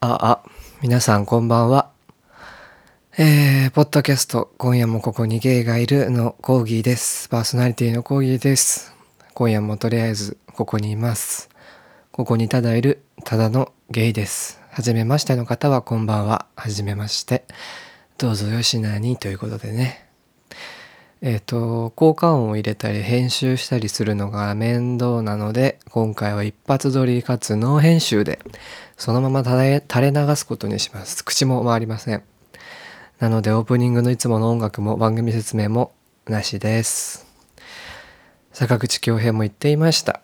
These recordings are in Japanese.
あ、あ、皆さんこんばんは。えー、ポッドキャスト、今夜もここにゲイがいるのコーギーです。パーソナリティのコーギーです。今夜もとりあえずここにいます。ここにただいるただのゲイです。はじめましての方はこんばんは。はじめまして。どうぞよしなにということでね。えっ、と、効果音を入れたり編集したりするのが面倒なので、今回は一発撮りかつノー編集で、そのまま垂れ流すことにします。口も回りません。なのでオープニングのいつもの音楽も番組説明もなしです。坂口恭平も言っていました。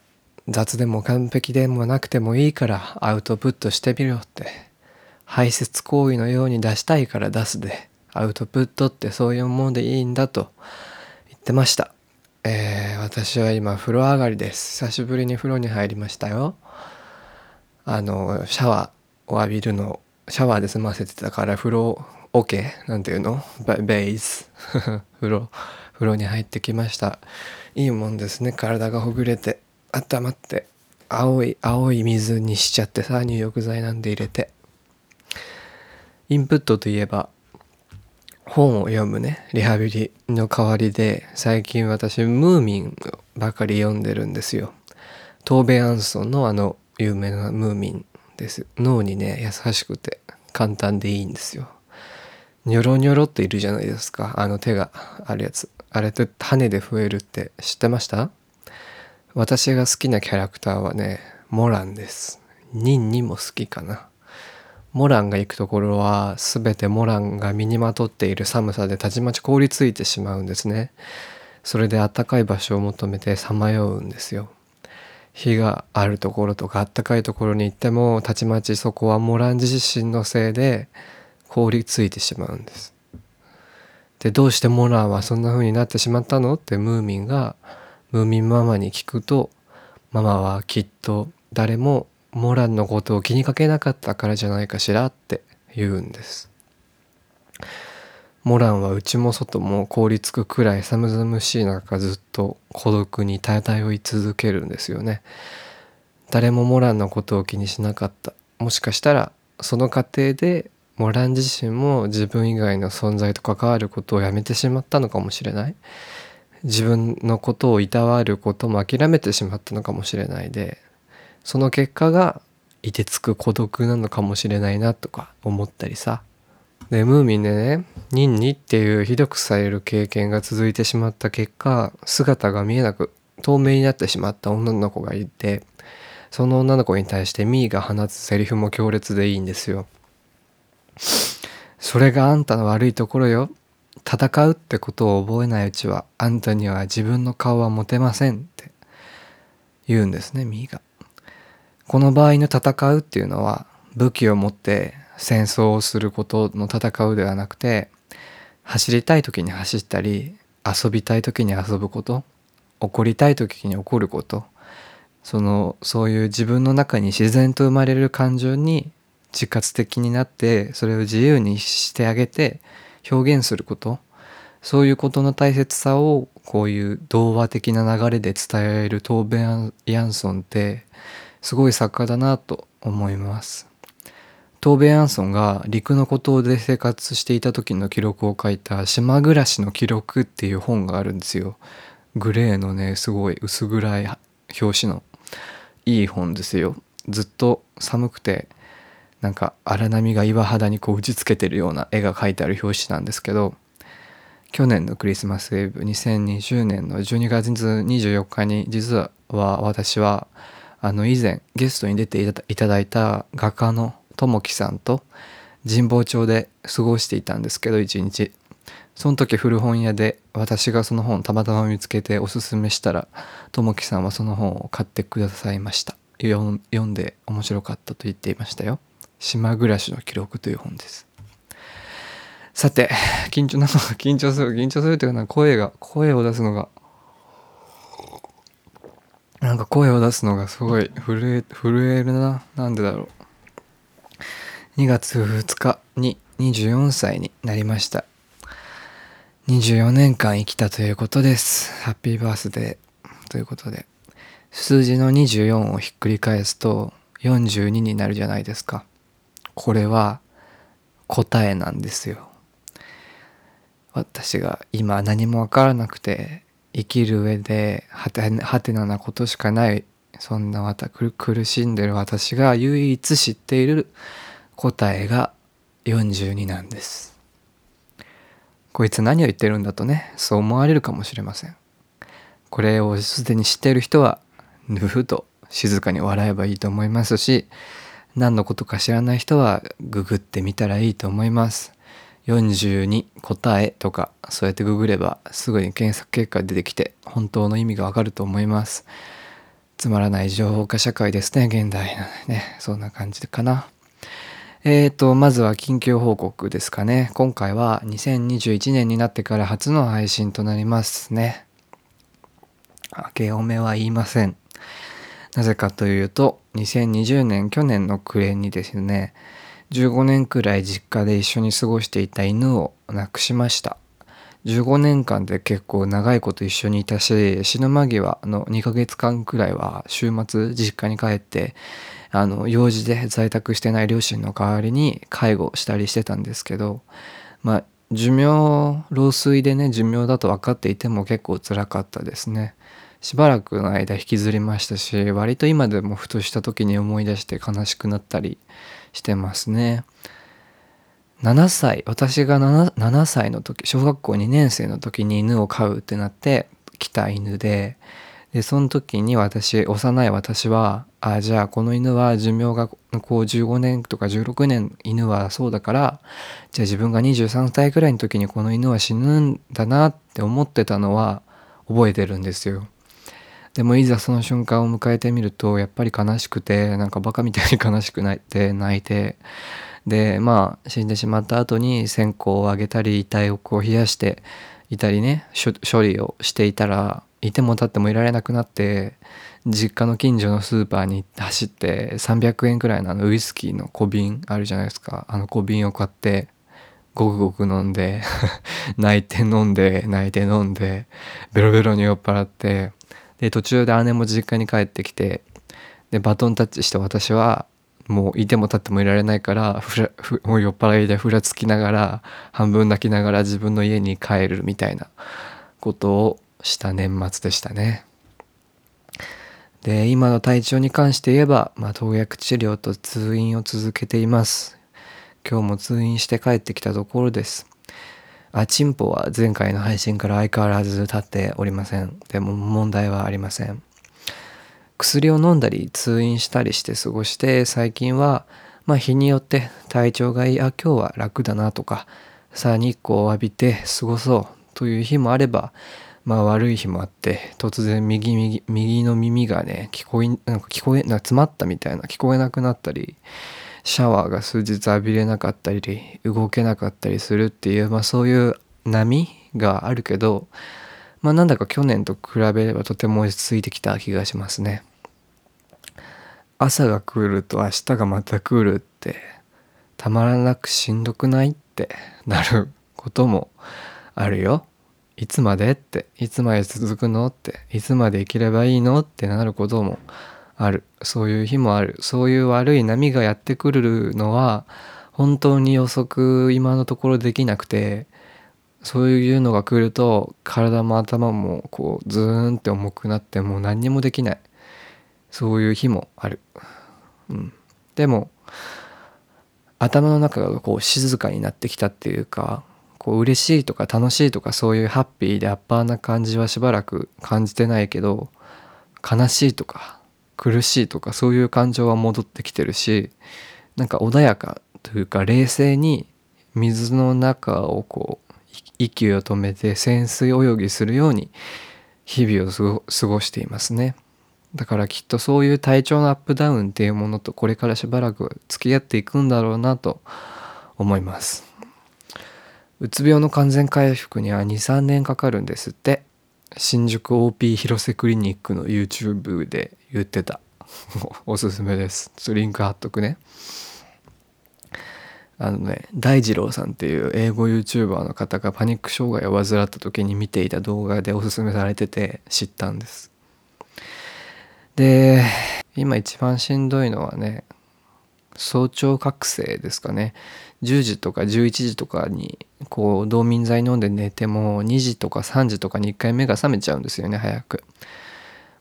雑でも完璧でもなくてもいいからアウトプットしてみろって。排泄行為のように出したいから出すで。アウトプットってそういうもんでいいんだと言ってました。えー、私は今風呂上がりです。久しぶりに風呂に入りましたよ。あの、シャワーを浴びるの、シャワーで済ませてたから風呂、オ、ケなんていうの？ベベイス。風呂、風呂に入ってきました。いいもんですね。体がほぐれて、温まって、青い、青い水にしちゃってさ、入浴剤なんで入れて。インプットといえば、本を読むね。リハビリの代わりで最近私ムーミンばかり読んでるんですよ。トーベ・アンソンのあの有名なムーミンです。脳にね優しくて簡単でいいんですよ。ニョロニョロっているじゃないですか。あの手があるやつ。あれって羽で増えるって知ってました？私が好きなキャラクターはねモランです。ニンニも好きかな。モランが行くところは全てモランが身にまとっている寒さでたちまち凍りついてしまうんですね。それで暖かい場所を求めてさまようんですよ。火があるところとか暖かいところに行ってもたちまちそこはモラン自身のせいで凍りついてしまうんです。でどうしてモランはそんな風になってしまったのってムーミンがムーミンママに聞くとママはきっと誰もモランのことを気にかけなかったからじゃないかしらって言うんです。モランは内も外も凍りつくくらい寒々しい中ずっと孤独に漂い続けるんですよね。誰もモランのことを気にしなかった。もしかしたらその過程でモラン自身も自分以外の存在と関わることをやめてしまったのかもしれない。自分のことをいたわることも諦めてしまったのかもしれないでその結果がいてつく孤独なのかもしれないなとか思ったりさ。でムーミンでねニンニっていうひどくされる経験が続いてしまった結果姿が見えなく透明になってしまった女の子がいてその女の子に対してミーが放つセリフも強烈でいいんですよ。それがあんたの悪いところよ。戦うってことを覚えないうちはあんたには自分の顔は持てませんって言うんですねミーが。この場合の戦うっていうのは武器を持って戦争をすることの戦うではなくて走りたい時に走ったり遊びたい時に遊ぶこと怒りたい時に怒ることそのそういう自分の中に自然と生まれる感情に自活的になってそれを自由にしてあげて表現することそういうことの大切さをこういう童話的な流れで伝えるトーベン・ヤンソンってすごい作家だなと思います。トーベ・ヤンソンが陸の孤島で生活していた時の記録を書いた「島暮らしの記録」っていう本があるんですよ。グレーのねすごい薄暗い表紙のいい本ですよ。ずっと寒くてなんか荒波が岩肌にこう打ちつけてるような絵が描いてある表紙なんですけど去年のクリスマスイブ2020年の12月24日に実は私はあの以前ゲストに出ていただいた画家のともきさんと神保町で過ごしていたんですけど一日。その時古本屋で私がその本たまたま見つけておすすめしたらともきさんはその本を買ってくださいました。読んで面白かったと言っていましたよ。島暮らしの記録という本です。さて緊張なんか緊張する緊張するというのは声が声を出すのがなんか声を出すのがすごい震え震えるな。なんでだろう。2月2日に24歳になりました。24年間生きたということです。ハッピーバースデーということで。数字の24をひっくり返すと42になるじゃないですか。これは答えなんですよ。私が今何も分からなくて生きる上ではてはてななことしかないそんなわた苦しんでる私が唯一知っている答えが42なんです。こいつ何を言ってるんだとねそう思われるかもしれません。これをすでに知っている人はぬふと静かに笑えばいいと思いますし何のことか知らない人はググってみたらいいと思います。42答えとかそうやってググればすぐに検索結果出てきて本当の意味がわかると思います。つまらない情報化社会ですね現代の。ねそんな感じかな。えーとまずは近況報告ですかね。今回は2021年になってから初の配信となりますね。明けおめは言いません。なぜかというと2020年去年の暮れにですね15年くらい実家で一緒に過ごしていた犬を亡くしました。15年間で結構長いこと一緒にいたし死ぬ間際の2ヶ月間くらいは週末実家に帰ってあの用事で在宅してない両親の代わりに介護したりしてたんですけどまあ寿命老衰でね寿命だと分かっていても結構辛かったですね。しばらくの間引きずりましたし割と今でもふとした時に思い出して悲しくなったりしてますね7歳私が 7, 7歳の時小学校2年生の時に犬を飼うってなって来た犬ででその時に私幼い私はあじゃあこの犬は寿命がこう15年とか16年犬はそうだからじゃあ自分が23歳くらいの時にこの犬は死ぬんだなって思ってたのは覚えてるんですよ。でもいざその瞬間を迎えてみるとやっぱり悲しくてなんかバカみたいに悲しくなって泣いてでまあ死んでしまった後に線香をあげたり遺体をこう冷やしていたりね処理をしていたらいても立ってもいられなくなって実家の近所のスーパーに走って300円くらいのあのウイスキーの小瓶あるじゃないですか。あの小瓶を買ってごくごく飲んで 泣いて飲んで泣いて飲んでベロベロに酔っ払ってで途中で姉も実家に帰ってきてでバトンタッチして私はもういても立ってもいられないからもう酔っ払いでふらつきながら半分泣きながら自分の家に帰るみたいなことをした年末でしたね。で今の体調に関して言えば、まあ、投薬治療と通院を続けています。今日も通院して帰ってきたところです。あ、チンポは前回の配信から相変わらず立っておりません。でも問題はありません。薬を飲んだり通院したりして過ごして最近はまあ日によって体調がいいあ今日は楽だなとかさあ日光を浴びて過ごそうという日もあればまあ悪い日もあって突然右右右の耳がね聞こえなんか聞こえな詰まったみたいな聞こえなくなったりシャワーが数日浴びれなかったり動けなかったりするっていう、まあ、そういう波があるけど、まあ、なんだか去年と比べればとても落ち着いてきた気がしますね。朝が来ると明日がまた来るってたまらなくしんどくないってなることもあるよ。いつまでっていつまで続くのっていつまで生きればいいのってなることもある。そういう日もある。そういう悪い波がやってくるのは本当に予測今のところできなくてそういうのが来ると体も頭もこうズーンって重くなってもう何にもできない。そういう日もある、うん、でも頭の中がこう静かになってきたっていうかこう嬉しいとか楽しいとかそういうハッピーでアッパーな感じはしばらく感じてないけど悲しいとか苦しいとかそういう感情は戻ってきてるしなんか穏やかというか冷静に水の中をこう息を止めて潜水泳ぎするように日々を過ごしていますね。だからきっとそういう体調のアップダウンっていうものとこれからしばらく付き合っていくんだろうなと思います。うつ病の完全回復には23年かかるんですって。新宿 OP 広瀬クリニックの YouTube で言ってた。おすすめです。リンク貼っとくね。あのね大二郎さんっていう英語 YouTuber の方がパニック障害を患った時に見ていた動画でおすすめされてて知ったんです。で今一番しんどいのはね早朝覚醒ですかね10時とか11時とかにこう冬眠剤飲んで寝ても2時とか3時とかに1回目が覚めちゃうんですよね早く。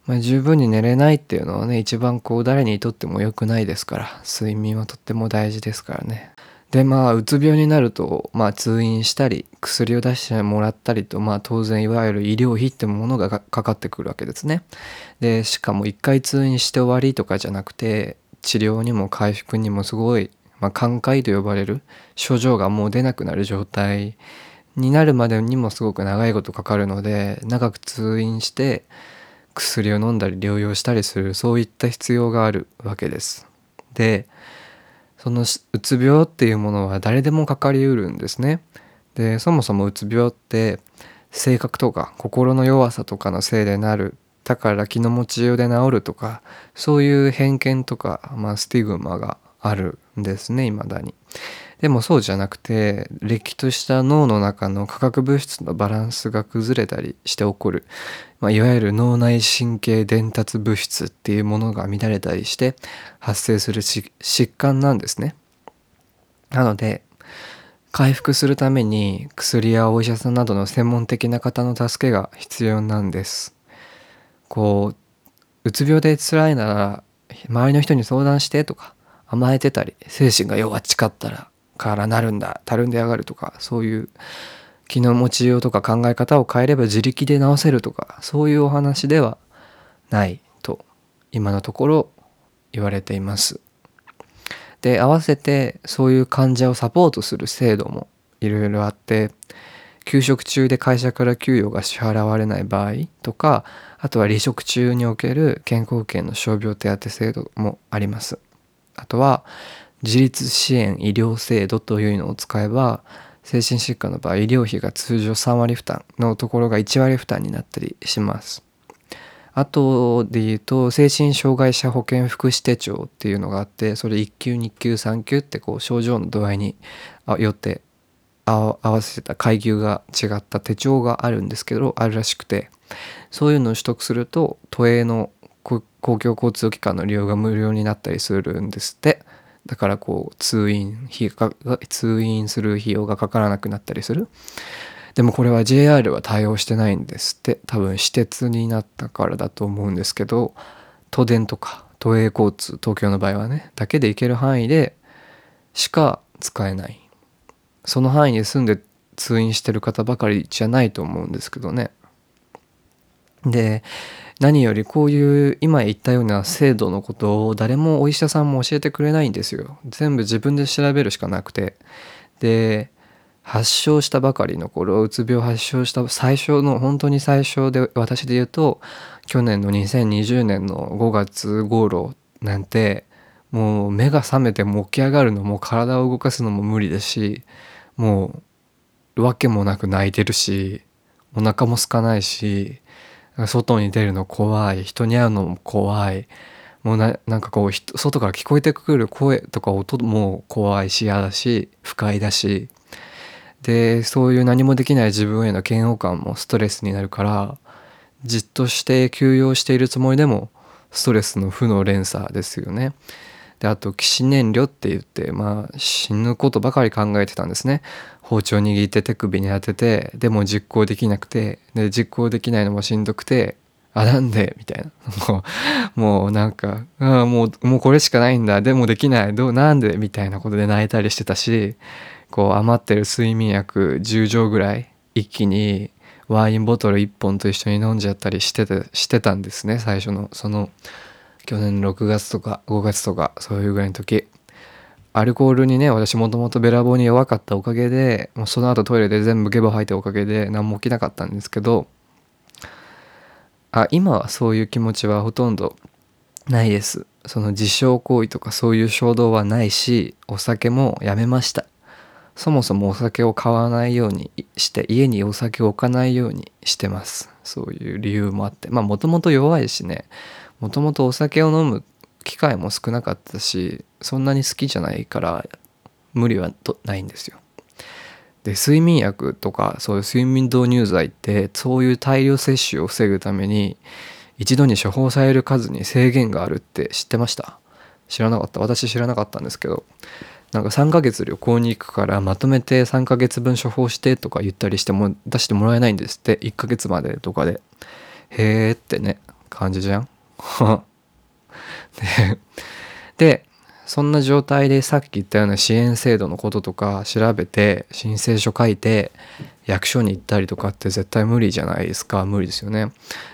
まあ、十分に寝れないっていうのはね一番こう誰にとっても良くないですから睡眠はとっても大事ですからね。でまあうつ病になると、まあ、通院したり薬を出してもらったりと、まあ、当然いわゆる医療費ってものがかかってくるわけですね。でしかも一回通院して終わりとかじゃなくて治療にも回復にもすごい、まあ、寛解と呼ばれる症状がもう出なくなる状態になるまでにもすごく長いことかかるので長く通院して薬を飲んだり療養したりするそういった必要があるわけです。でそのうつ病っていうものは誰でもかかりうるんですね。でそもそもうつ病って性格とか心の弱さとかのせいでなるだから気の持ちようで治るとかそういう偏見とか、まあ、スティグマがあるんですね未だに。でもそうじゃなくてれっきとした脳の中の化学物質のバランスが崩れたりして起こる、まあ、いわゆる脳内神経伝達物質っていうものが乱れたりして発生する疾患なんですね。なので回復するために薬やお医者さんなどの専門的な方の助けが必要なんです。こううつ病で辛いなら周りの人に相談してとか甘えてたり精神が弱っちかったらからなるんだたるんでやがるとかそういう気の持ちようとか考え方を変えれば自力で治せるとかそういうお話ではないと今のところ言われています。で合わせてそういう患者をサポートする制度もいろいろあって休職中で会社から給与が支払われない場合とかあとは離職中における健康保険の傷病手当制度もあります。あとは自立支援医療制度というのを使えば精神疾患の場合医療費が通常3割負担のところが1割負担になったりします。あとで言うと精神障害者保険福祉手帳っていうのがあってそれ1級2級3級ってこう症状の度合いによって合わせた階級が違った手帳があるんですけどあるらしくてそういうのを取得すると都営の公共交通機関の利用が無料になったりするんですって。だからこう通院費が通院する費用がかからなくなったりする。でもこれは JR は対応してないんですって。多分私鉄になったからだと思うんですけど都電とか都営交通東京の場合はねだけで行ける範囲でしか使えない。その範囲に住んで通院してる方ばかりじゃないと思うんですけどね。で何よりこういう今言ったような制度のことを誰もお医者さんも教えてくれないんですよ。全部自分で調べるしかなくて。で発症したばかりの頃うつ病発症した最初の本当に最初で私で言うと去年の2020年の5月頃なんてもう目が覚めても起き上がるのも体を動かすのも無理ですしもう訳もなく泣いてるしお腹も空かないし外に出るの怖い人に会うのも怖い。もうななんかこう外から聞こえてくる声とか音も怖いし嫌だし不快だし。でそういう何もできない自分への嫌悪感もストレスになるからじっとして休養しているつもりでもストレスの負の連鎖ですよね。であと起死燃料って言ってまあ死ぬことばかり考えてたんですね。包丁握って手首に当ててでも実行できなくてで実行できないのもしんどくてあなんで？みたいな。もうもうなんかあもうもうこれしかないんだ。でもできない。どうなんで？みたいなことで泣いたりしてたしこう余ってる睡眠薬10錠ぐらい一気にワインボトル1本と一緒に飲んじゃったりしててしてたんですね。最初のその去年6月とか5月とかそういうぐらいの時。アルコールにね私もともとべらぼうに弱かったおかげでもうその後トイレで全部ゲボ吐いたおかげで何も起きなかったんですけどあ今はそういう気持ちはほとんどないです。その自傷行為とかそういう衝動はないしお酒もやめました。そもそもお酒を買わないようにして家にお酒を置かないようにしてます。そういう理由もあって。まあもともと弱いしね。もともとお酒を飲む機会も少なかったしそんなに好きじゃないから無理はないんですよ。で睡眠薬とかそういう睡眠導入剤ってそういう大量摂取を防ぐために一度に処方される数に制限があるって知ってました？知らなかった。私知らなかったんですけどなんか3ヶ月旅行に行くからまとめて3ヶ月分処方してとか言ったりしても出してもらえないんですって。1ヶ月までとかで。へーってね感じじゃん？ででそんな状態でさっき言ったような支援制度のこととか調べて申請書書いて役所に行ったりとかって絶対無理じゃないですか無理ですよね。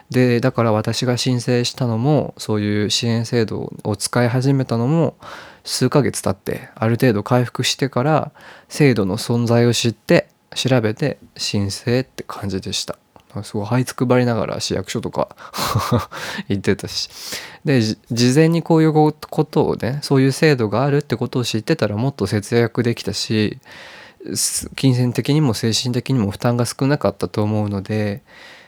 でだから私が申請したのもそういう支援制度を使い始めたのも数ヶ月経ってある程度回復してから制度の存在を知って調べて申請って感じでした。すごい這いつくばりながら市役所とか 行ってたし。で事前にこういうことをねそういう制度があるってことを知ってたらもっと節約できたし金銭的にも精神的にも負担が少なかったと思うので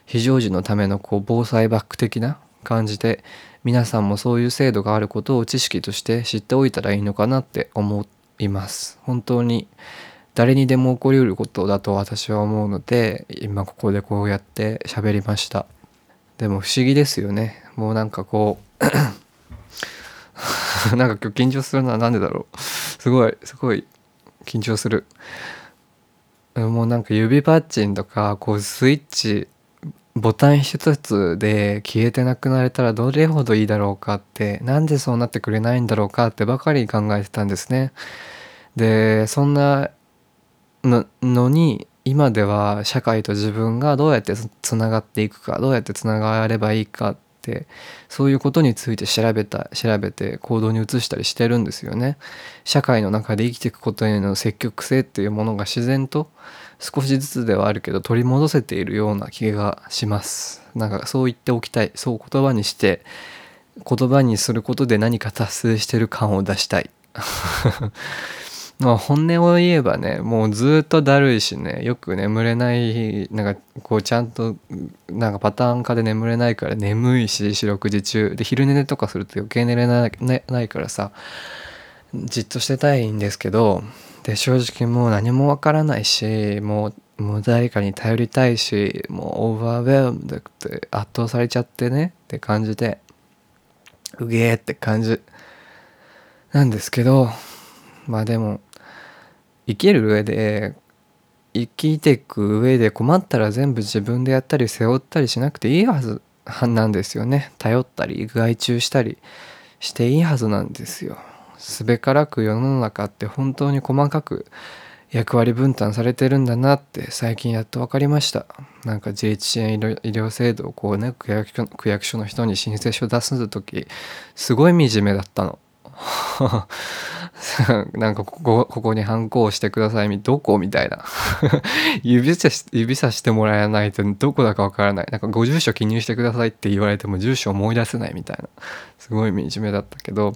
非常時のためのこう防災バッグ的な感じで皆さんもそういう制度があることを知識として知っておいたらいいのかなって思います。本当に誰にでも起こりうることだと私は思うので今ここでこうやって喋りました。でも不思議ですよね。もうなんかこう なんか今日緊張するのは何でだろう。すごいすごい緊張する。もうなんか指パッチンとかこうスイッチボタン一つで消えてなくなれたらどれほどいいだろうかってなんでそうなってくれないんだろうかってばかり考えてたんですね。でそんなののに今では社会と自分がどうやってつながっていくかどうやってつながればいいかってそういうことについて調べた調べて行動に移したりしてるんですよね。社会の中で生きていくことへの積極性っていうものが自然と少しずつではあるけど取り戻せているような気がします。なんかそう言っておきたい。そう言葉にして言葉にすることで何か達成してる感を出したい。まあ本音を言えばねもうずっとだるいしねよく眠れないなんかこうちゃんとなんかパターン化で眠れないから眠いし四六時中。で昼寝とかすると余計寝れないないからさじっとしてたいんですけどで正直もう何もわからないしもうもう誰かに頼りたいしもうオーバーウェルムでって圧倒されちゃってねって感じでうげえって感じなんですけどまあでも生きる上で生きていく上で困ったら全部自分でやったり背負ったりしなくていいはずなんですよね。頼ったり外注したりしていいはずなんですよ。すべからく世の中って本当に細かく役割分担されてるんだなって最近やっと分かりました。なんか自立支援医療制度をこうね区役所区役所の人に申請書出す時すごい惨めだったの。なんかここここにハンコをしてくださいどこ？みたいな。指さし指さしてもらえないとどこだかわからない。なんかご住所記入してくださいって言われても住所思い出せないみたいな。すごい惨めだったけど。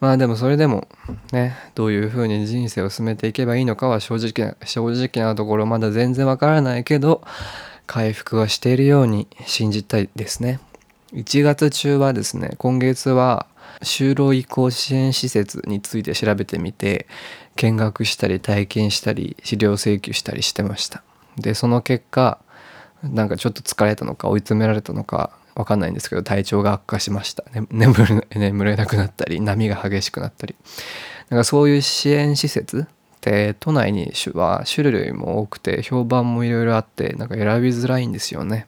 まあでもそれでもねどういうふうに人生を進めていけばいいのかは正直な正直なところまだ全然わからないけど回復はしているように信じたいですね。1月中はですね今月は就労移行支援施設について調べてみて見学したり体験したり資料請求したりしてました。でその結果なんかちょっと疲れたのか追い詰められたのか分かんないんですけど体調が悪化しました、ね、眠れ眠れなくなったり波が激しくなったり。なんかそういう支援施設って都内には種類も多くて評判もいろいろあってなんか選びづらいんですよね。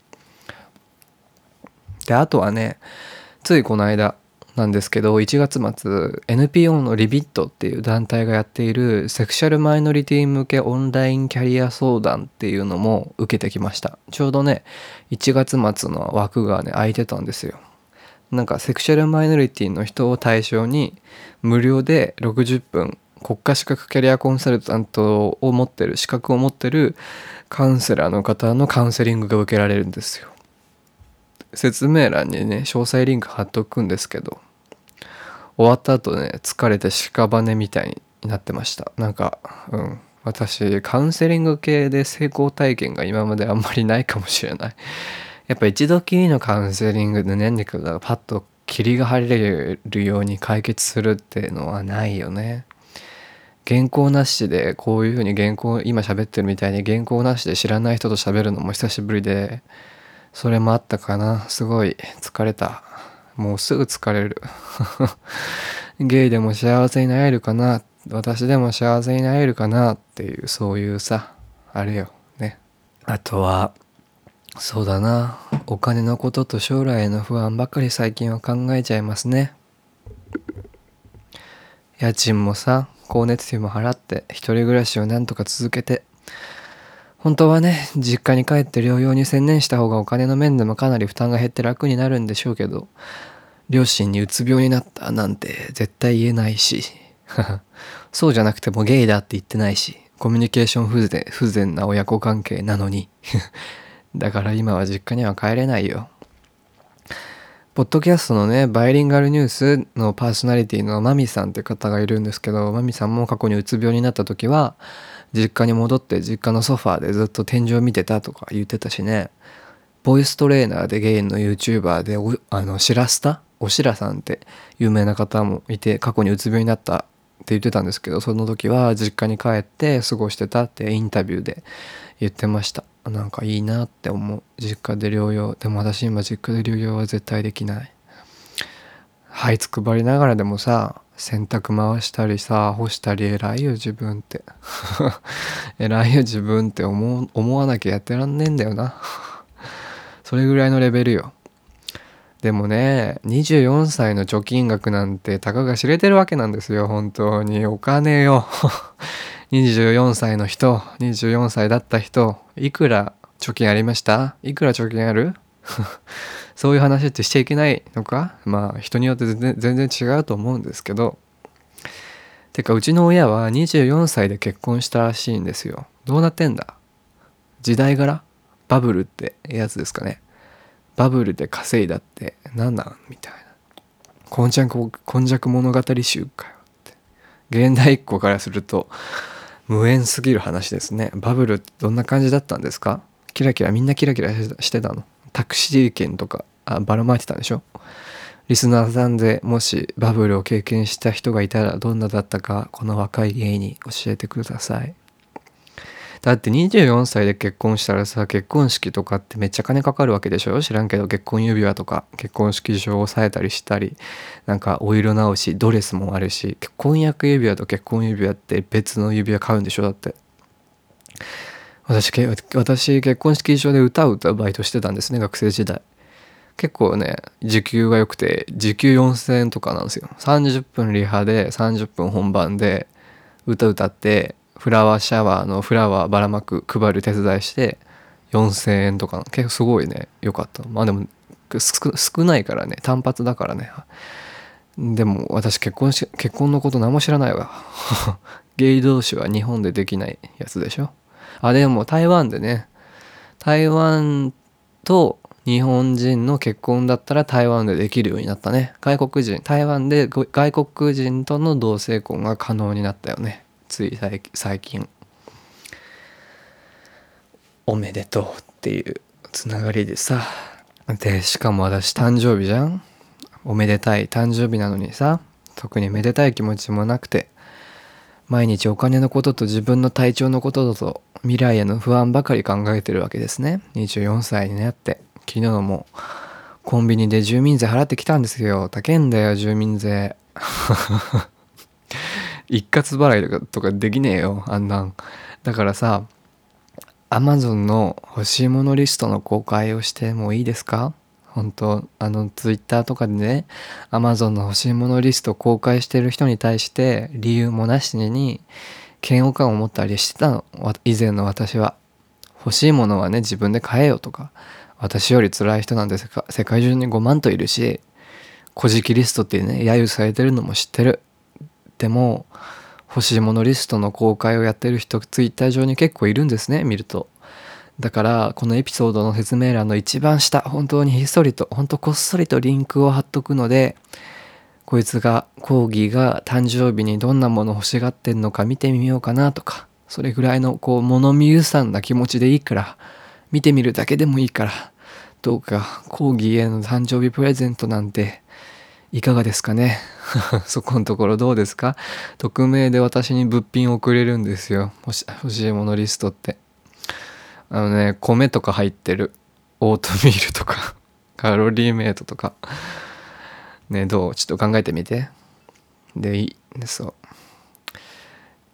であとはねついこの間なんですけど1月末 NPO のリビットっていう団体がやっているセクシャルマイノリティ向けオンラインキャリア相談っていうのも受けてきました。ちょうどね1月末の枠がね空いてたんですよ。なんかセクシャルマイノリティの人を対象に無料で60分国家資格キャリアコンサルタントを持ってる資格を持ってるカウンセラーの方のカウンセリングが受けられるんですよ。説明欄にね詳細リンク貼っとくんですけど終わった後ね疲れて屍みたいになってました。なんかうん。私カウンセリング系で成功体験が今まであんまりないかもしれない。やっぱ一度きりのカウンセリングで何かがパッと霧が晴れるように解決するっていうのはないよね。原稿なしでこういうふうに原稿今喋ってるみたいに原稿なしで知らない人と喋るのも久しぶりでそれもあったかな。すごい疲れた。もうすぐ疲れる。ゲイでも幸せになれるかな？私でも幸せになれるかな？っていうそういうさあれよね。あとはそうだな。お金のことと将来への不安ばかり最近は考えちゃいますね。家賃もさ光熱費も払って一人暮らしをなんとか続けて。本当はね実家に帰って療養に専念した方がお金の面でもかなり負担が減って楽になるんでしょうけど両親にうつ病になったなんて絶対言えないし そうじゃなくてもゲイだって言ってないしコミュニケーション不全不全な親子関係なのに だから今は実家には帰れないよ。ポッドキャストのねバイリンガルニュースのパーソナリティのマミさんって方がいるんですけどマミさんも過去にうつ病になった時は実家に戻って実家のソファーでずっと天井見てたとか言ってたしね。ボイストレーナーでゲインの YouTuber であのシラスタおしらさんって有名な方もいて過去にうつ病になったって言ってたんですけどその時は実家に帰って過ごしてたってインタビューで言ってました。なんかいいなって思う。実家で療養でも私今実家で療養は絶対できない。はいつくばりながらでもさ洗濯回したりさ干したり偉いよ自分って。偉いよ自分って思思わなきゃやってらんねえんだよな。それぐらいのレベルよ。でもね24歳の貯金額なんてたかが知れてるわけなんですよ本当に。お金よ。24歳の人24歳だった人いくら貯金ありました？いくら貯金ある？そういう話ってしちゃいけないのか？まあ人によって全然違うと思うんですけど。てかうちの親は24歳で結婚したらしいんですよ。どうなってんだ？時代柄？バブルってやつですかね。バブルで稼いだって何なん？みたいな。今昔今昔物語集かよって。現代一個からすると無縁すぎる話ですね。バブルってどんな感じだったんですか？キラキラみんなキラキラしてたの？タクシー券とかあばらまいてたんでしょ？リスナーさんでもしバブルを経験した人がいたらどんなだったかこの若い芸に教えてください。だって24歳で結婚したらさ結婚式とかってめっちゃ金かかるわけでしょ？知らんけど結婚指輪とか結婚式場を押さえたりしたりなんかお色直しドレスもあるし婚約指輪と結婚指輪って別の指輪買うんでしょ？だって。私私結婚式場で歌を歌うバイトしてたんですね学生時代。結構ね時給が良くて時給4,000円とかなんですよ。30分リハで30分本番で歌歌ってフラワーシャワーのフラワーばらまく配る手伝いして4,000円とか結構すごいね良かった。まあでも少ないからね単発だからね。でも私結婚し結婚のこと何も知らないわ。ゲイ同士は日本でできないやつでしょ。あでも台湾でね台湾と日本人の結婚だったら台湾でできるようになったね。外国人台湾で外国人との同性婚が可能になったよね。つい最近。おめでとうっていうつながりでさ。でしかも私誕生日じゃん。おめでたい誕生日なのにさ。特にめでたい気持ちもなくて。毎日お金のことと自分の体調のことだと未来への不安ばかり考えてるわけですね。24歳になって昨日もコンビニで住民税払ってきたんですよ。高えんだよ住民税。一括払いとかとかできねえよあんなん。だからさアマゾンの欲しいものリストの公開をしてもいいですか？本当あのツイッターとかでねアマゾンの欲しいものリスト公開してる人に対して理由もなしに嫌悪感を持ったりしてたの。以前の私は。欲しいものはね自分で買えよとか私より辛い人なんて世界中に5万といるし古事記リストってね揶揄されてるのも知ってる。でも欲しいものリストの公開をやってる人ツイッター上に結構いるんですね見ると。だからこのエピソードの説明欄の一番下本当にひっそりと本当こっそりとリンクを貼っとくのでこいつがコーギーが誕生日にどんなもの欲しがってんのか見てみようかなとかそれぐらいのこう物見ゆさんな気持ちでいいから見てみるだけでもいいからどうかコーギーへの誕生日プレゼントなんていかがですかね？そこのところどうですか？匿名で私に物品を送れるんですよ。欲し欲しいものリストって。あのね米とか入ってるオートミールとか カロリーメイトとか。ねどう？ちょっと考えてみて。でいいそう。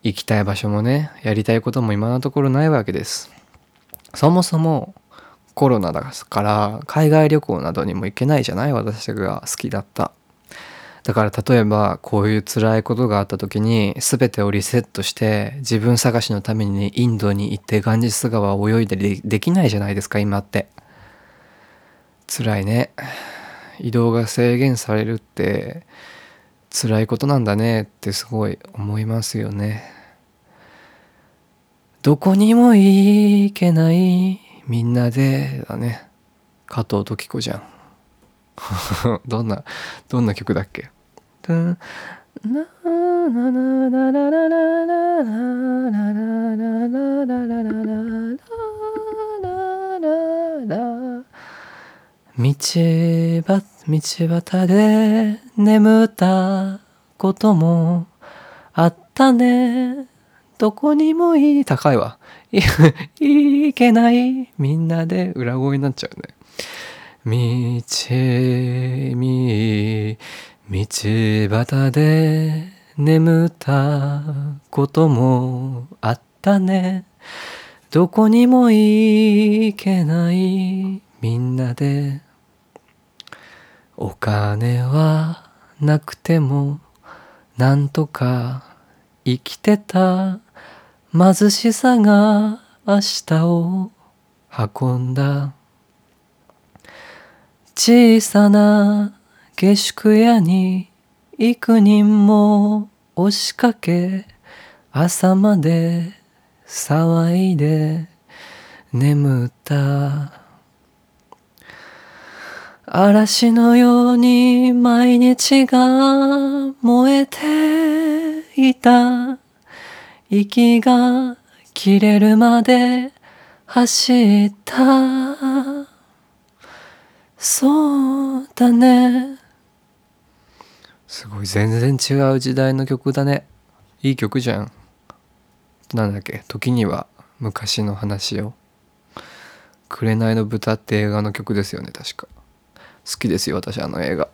行きたい場所もねやりたいことも今のところないわけです。そもそもコロナだから海外旅行などにも行けないじゃない？私が好きだった。だから例えばこういう辛いことがあった時に全てをリセットして自分探しのためにインドに行ってガンジス川を泳いででできないじゃないですか今って。辛いね。移動が制限されるって辛いことなんだねってすごい思いますよね。どこにも行けないみんなでだね。加藤時子じゃん。どんなどんな曲だっけ？道ば道端で眠ったこともあったね。どこにもいい高いわ。いけない。みんなで裏声になっちゃうね。道み道端で眠ったこともあったね。どこにも行けないみんなで。お金はなくてもなんとか生きてた貧しさが明日を運んだ。小さな下宿屋に幾人も押しかけ朝まで騒いで眠った。嵐のように毎日が燃えていた。息が切れるまで走った。そうだね。すごい全然違う時代の曲だね。いい曲じゃん。なんだっけ？時には昔の話を「紅の豚」って映画の曲ですよね確か。好きですよ私あの映画。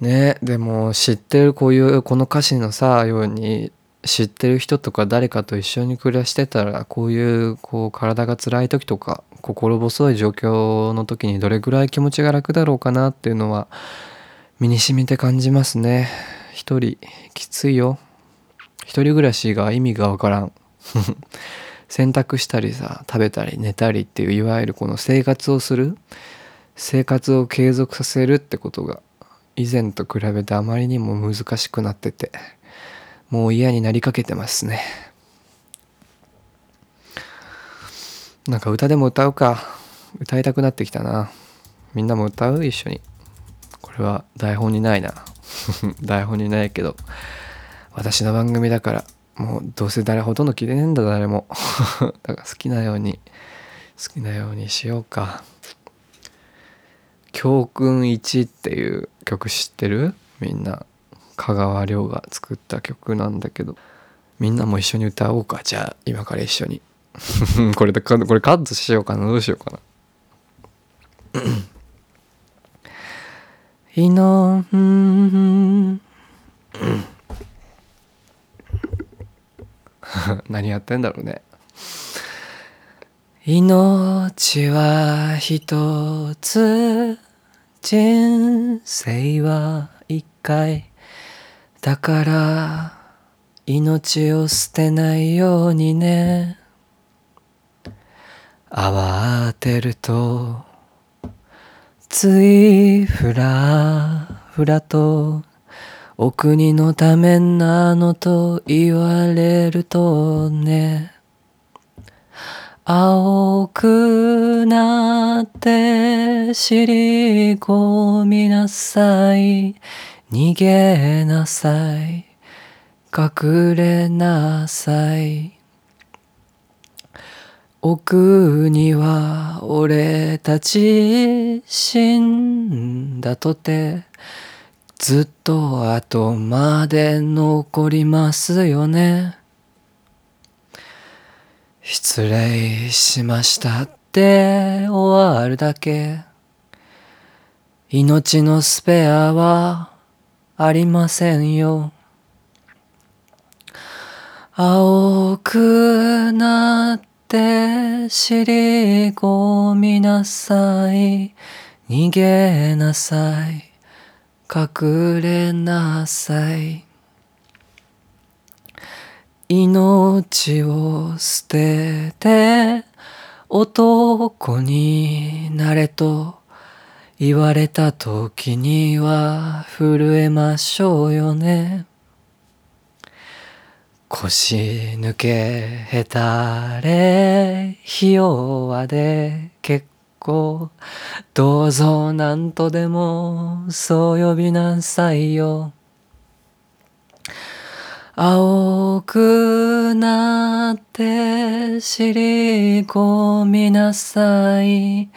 ねでも知ってるこういうこの歌詞のさように知ってる人とか誰かと一緒に暮らしてたらこういうこう体が辛い時とか心細い状況の時にどれぐらい気持ちが楽だろうかなっていうのは身に染みて感じますね。一人きついよ。一人暮らしが意味がわからん。洗濯したりさ食べたり寝たりっていういわゆるこの生活をする生活を継続させるってことが以前と比べてあまりにも難しくなってて。もう嫌になりかけてますね。なんか歌でも歌うか。歌いたくなってきたな。みんなも歌う？一緒に。これは台本にないな。台本にないけど。私の番組だから。もうどうせ誰ほとんどの気でねえんだ誰も。だから好きなように好きなようにしようか。教訓1っていう曲知ってる？みんな。香川亮が作った曲なんだけど。みんなも一緒に歌おうか。じゃあ今から一緒に。これでこれカットしようかな。どうしようかな。いのん。何やってんだろうね。命は一つ。人生は一回だから命を捨てないようにね。慌てるとついふらふらとお国のためなのと言われるとね。青くなって尻込みなさい。逃げなさい。隠れなさい。奥には俺たち死んだとてずっと後まで残りますよね。失礼しましたって終わるだけ。命のスペアはありませんよ。青くなって尻込みなさい。逃げなさい。隠れなさい。命を捨てて男になれと言われた時には震えましょうよね。腰抜けへたれひ弱で結構どうぞ何とでもそう呼びなさいよ。青くなって尻込みなさい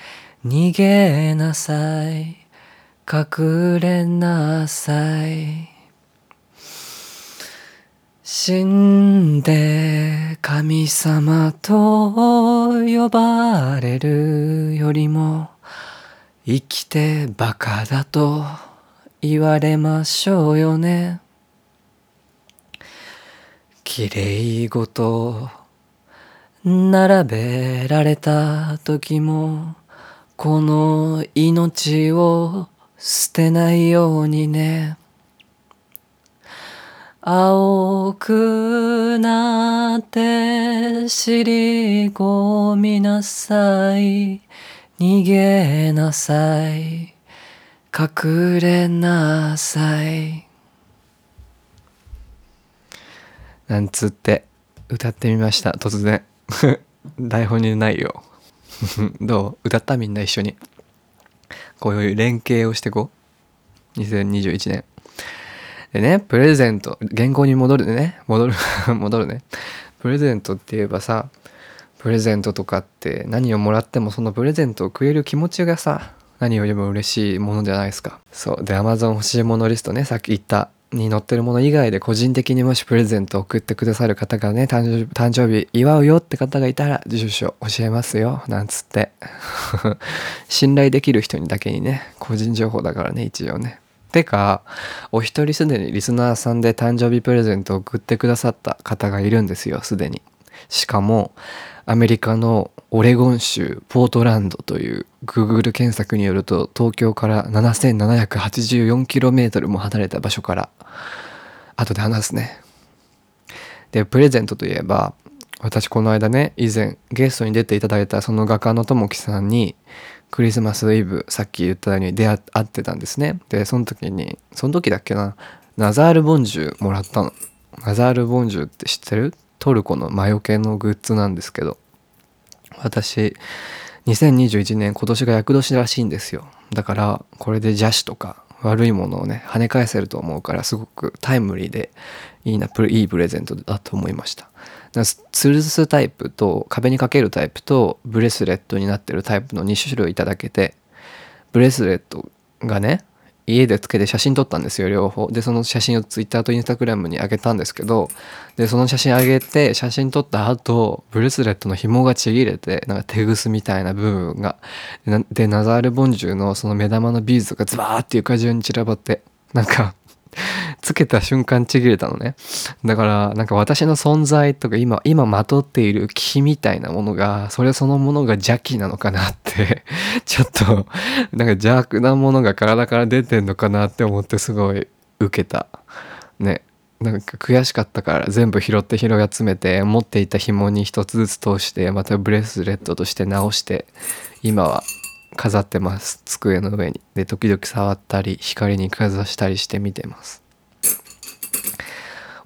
逃げなさい隠れなさい死んで神様と呼ばれるよりも生きてバカだと言われましょうよね。きれいごと並べられた時もこの命を捨てないようにね。青くなって尻込みなさい。逃げなさい。隠れなさい。なんつって歌ってみました。突然。台本にないよ。どう？歌った？みんな一緒に。こういう連携をしてこう。2021年でねプレゼント。原稿に戻るね。戻る 戻るね。プレゼントって言えばさプレゼントとかって何をもらってもそのプレゼントをくれる気持ちがさ何よりも嬉しいものじゃないですか。そう。で Amazon 欲しいものリストねさっき言った。に載ってるもの以外で個人的にもしプレゼントを送ってくださる方がね誕生日祝うよって方がいたら住所教えますよなんつって。信頼できる人にだけにね個人情報だからね一応ね。てかお一人すでにリスナーさんで誕生日プレゼントを送ってくださった方がいるんですよすでに。しかもアメリカのオレゴン州ポートランドという Google 検索によると東京から 7784km も離れた場所から後で話すね。でプレゼントといえば私この間ね以前ゲストに出ていただいたその画家のともきさんにクリスマスイブさっき言ったように出会ってたんですね。でその時にその時だっけなナザール・ボンジュもらったの。ナザール・ボンジュって知ってる？トルコの魔除けのグッズなんですけど私2021年今年が厄年らしいんですよ。だからこれで邪視とか悪いものをね跳ね返せると思うからすごくタイムリーでいいないいプレゼントだと思いました。吊るすタイプと壁にかけるタイプとブレスレットになってるタイプの2種類いただけてブレスレットがね家でつけて写真撮ったんですよ両方。でその写真をツイッターとインスタグラムに上げたんですけどでその写真上げて写真撮った後ブレスレットの紐がちぎれてなんかテグスみたいな部分が。でナザール・ボンジュのその目玉のビーズがズバーって床中に散らばってなんか つけた瞬間ちぎれたのね。だから、なんか私の存在とか今、今まとっている気みたいなものが、それそのものが邪気なのかなって ちょっと、なんか邪悪なものが体から出てんのかなって思ってすごい受けた。ね。なんか悔しかったから全部拾って拾い集めて持っていた紐に一つずつ通してまたブレスレットとして直して今は飾ってます。机の上に。で時々触ったり光にかざしたりして見てます。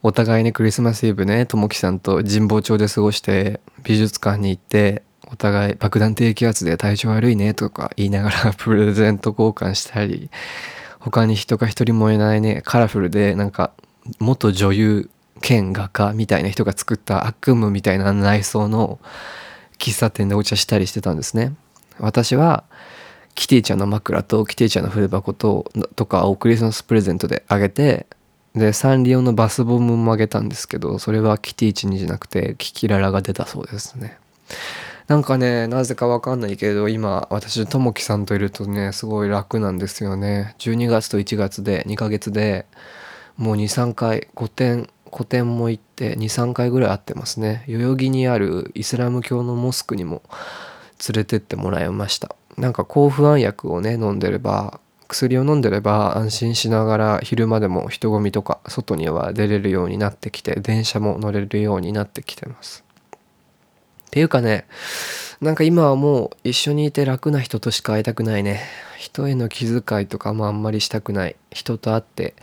お互いにクリスマスイブねともきさんと神保町で過ごして美術館に行ってお互い爆弾低気圧で体調悪いねとか言いながら プレゼント交換したり他に人が一人もいないねカラフルでなんか元女優兼画家みたいな人が作った悪夢みたいな内装の喫茶店でお茶したりしてたんですね。私はキティちゃんの枕とキティちゃんの筆箱ととかをクリスマスプレゼントであげてでサンリオのバスボムもあげたんですけどそれはキティチにじゃなくてキキララが出たそうですね。なんかねなぜかわかんないけど今私ともきさんといるとねすごい楽なんですよね。12月と1月で2ヶ月でもう23回5点個展も行って23回ぐらい会ってますね。代々木にあるイスラム教のモスクにも連れてってもらいました。なんか抗不安薬をね飲んでれば薬を飲んでれば安心しながら昼間でも人混みとか外には出れるようになってきて電車も乗れるようになってきてます。っていうかねなんか今はもう一緒にいて楽な人としか会いたくないね。人への気遣いとかもあんまりしたくない。人と会って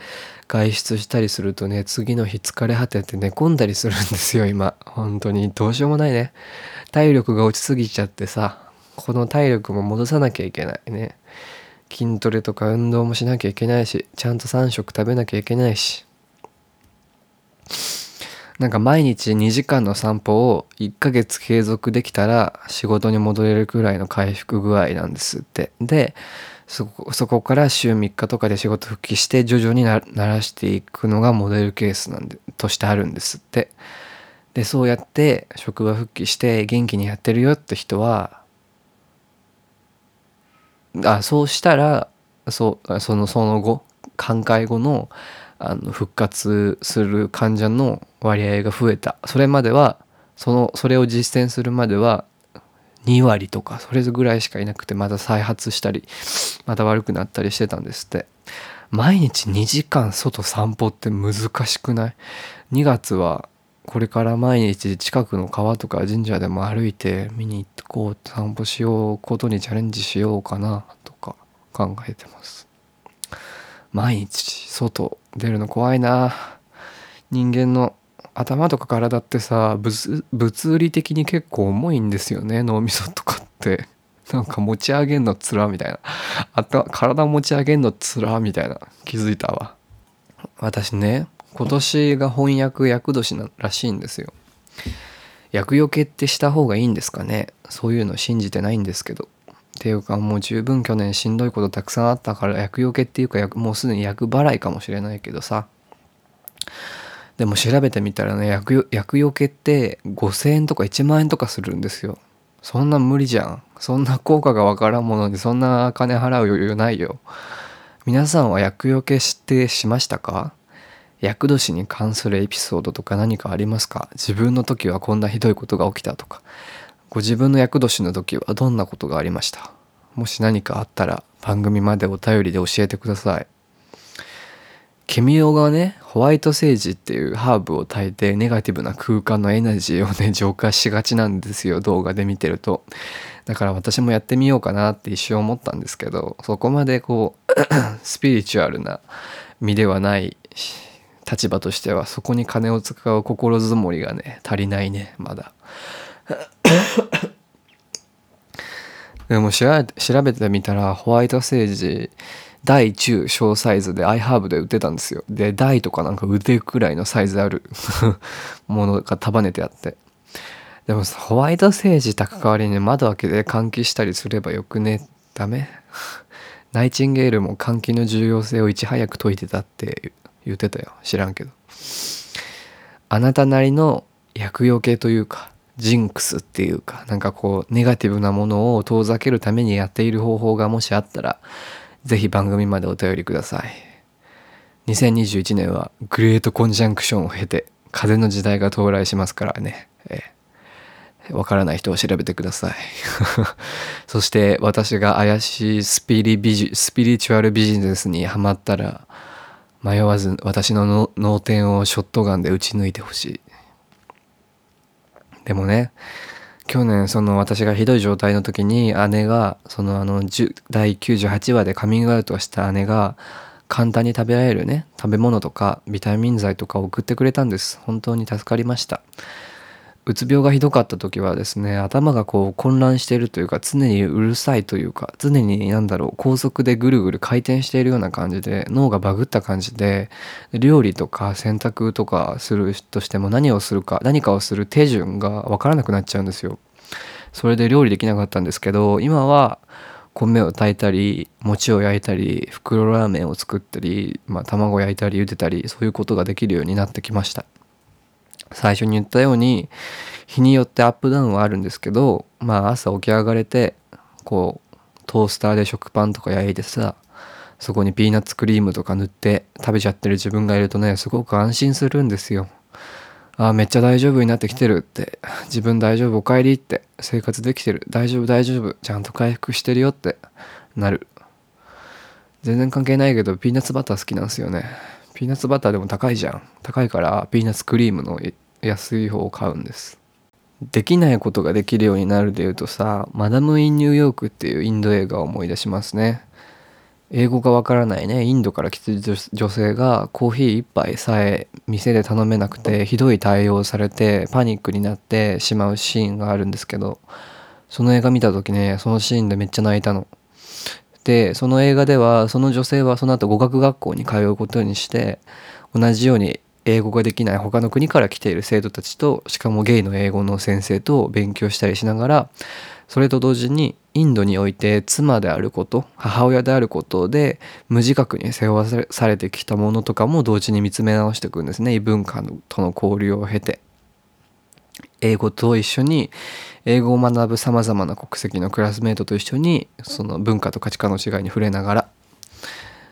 外出したりするとね次の日疲れ果てて寝込んだりするんですよ今。本当に。どうしようもないね。体力が落ちすぎちゃってさこの体力も戻さなきゃいけないね。筋トレとか運動もしなきゃいけないしちゃんと3食食べなきゃいけないし。なんか毎日2時間の散歩を1ヶ月継続できたら仕事に戻れるくらいの回復具合なんですって。でそこそこから週3日とかで仕事復帰して徐々にならしていくのがモデルケースなんでとしてあるんですって。でそうやって職場復帰して元気にやってるよって人はあそうしたらそうそのその後寛解後のあの復活する患者の割合が増えた。それまではそのそれを実践するまでは2割とかそれぐらいしかいなくてまた再発したりまた悪くなったりしてたんですって。毎日2時間外散歩って難しくない ?2 月はこれから毎日近くの川とか神社でも歩いて見に行こう散歩しようことにチャレンジしようかなとか考えてます。毎日外出るの怖いな。人間の頭とか体ってさ物理的に結構重いんですよね脳みそとかって。なんか持ち上げんのつらみたいな。体持ち上げんのつらみたいな。気づいたわ。私ね今年が翻訳厄年らしいんですよ。厄除けってした方がいいんですかね。そういうの信じてないんですけど。っていうかもう十分去年しんどいことたくさんあったから厄除けっていうかもうすでに厄払いかもしれないけどさ。でも調べてみたらね厄除けって5,000円とか1万円とかするんですよ。そんな無理じゃん。そんな効果がわからんものにそんな金払う余裕ないよ。皆さんは厄除けしてしましたか？厄年に関するエピソードとか何かありますか？自分の時はこんなひどいことが起きたとか。ご自分の厄年の時はどんなことがありました？もし何かあったら番組までお便りで教えてください。ケミオがねホワイトセージっていうハーブを炊いてネガティブな空間のエナジーをね浄化しがちなんですよ動画で見てると。だから私もやってみようかなって一瞬思ったんですけどそこまでこう スピリチュアルな身ではない立場としてはそこに金を使う心づもりがね足りないねまだ。でも調べてみたらホワイトセージ大中小サイズで iHerb で売ってたんですよ。で大とかなんか腕くらいのサイズある ものが束ねてあって。でもホワイトセージ炊く代わりに窓開けて換気したりすればよくね。ダメ？ナイチンゲールも換気の重要性をいち早く説いてたって言ってたよ。知らんけど。あなたなりの薬用系というかジンクスっていうかなんかこうネガティブなものを遠ざけるためにやっている方法がもしあったら是非番組までお便りください。2021年はグレートコンジャンクションを経て風の時代が到来しますからね。えわからない人を調べてください。そして私が怪しいスピリビジスピリチュアルビジネスにはまったら迷わず私の脳天をショットガンで撃ち抜いてほしい。でもね去年その私がひどい状態の時に姉がそのあの第98話でカミングアウトした姉が簡単に食べられるね食べ物とかビタミン剤とかを送ってくれたんです。本当に助かりました。うつ病がひどかった時はですね頭がこう混乱しているというか常にうるさいというか常に何だろう高速でぐるぐる回転しているような感じで脳がバグった感じで料理とか洗濯とかするとしても何をするか何かをする手順が分からなくなっちゃうんですよ。それで料理できなかったんですけど今は米を炊いたり餅を焼いたり袋ラーメンを作ったり、まあ、卵焼いたり茹でたりそういうことができるようになってきました。最初に言ったように日によってアップダウンはあるんですけどまあ朝起き上がれてこうトースターで食パンとか焼いてさそこにピーナッツクリームとか塗って食べちゃってる自分がいるとねすごく安心するんですよ。あめっちゃ大丈夫になってきてるって。自分大丈夫おかえりって。生活できてる。大丈夫大丈夫。ちゃんと回復してるよってなる。全然関係ないけどピーナッツバター好きなんですよね。ピーナッツバターでも高いじゃん。高いからピーナッツクリームの安い方を買うんです。できないことができるようになるでいうとさ「マダム・イン・ニューヨーク」っていうインド映画を思い出しますね。英語がわからないね。インドから来てる女性がコーヒー1杯さえ店で頼めなくてひどい対応されてパニックになってしまうシーンがあるんですけどその映画見た時ねそのシーンでめっちゃ泣いたの。でその映画ではその女性はその後語学学校に通うことにして同じように英語ができない他の国から来ている生徒たちとしかもゲイの英語の先生と勉強したりしながらそれと同時にインドにおいて妻であること母親であることで無自覚に世話されてきたものとかも同時に見つめ直していくんですね。異文化との交流を経て。英語と一緒に英語を学ぶさまざまな国籍のクラスメートと一緒にその文化と価値観の違いに触れながら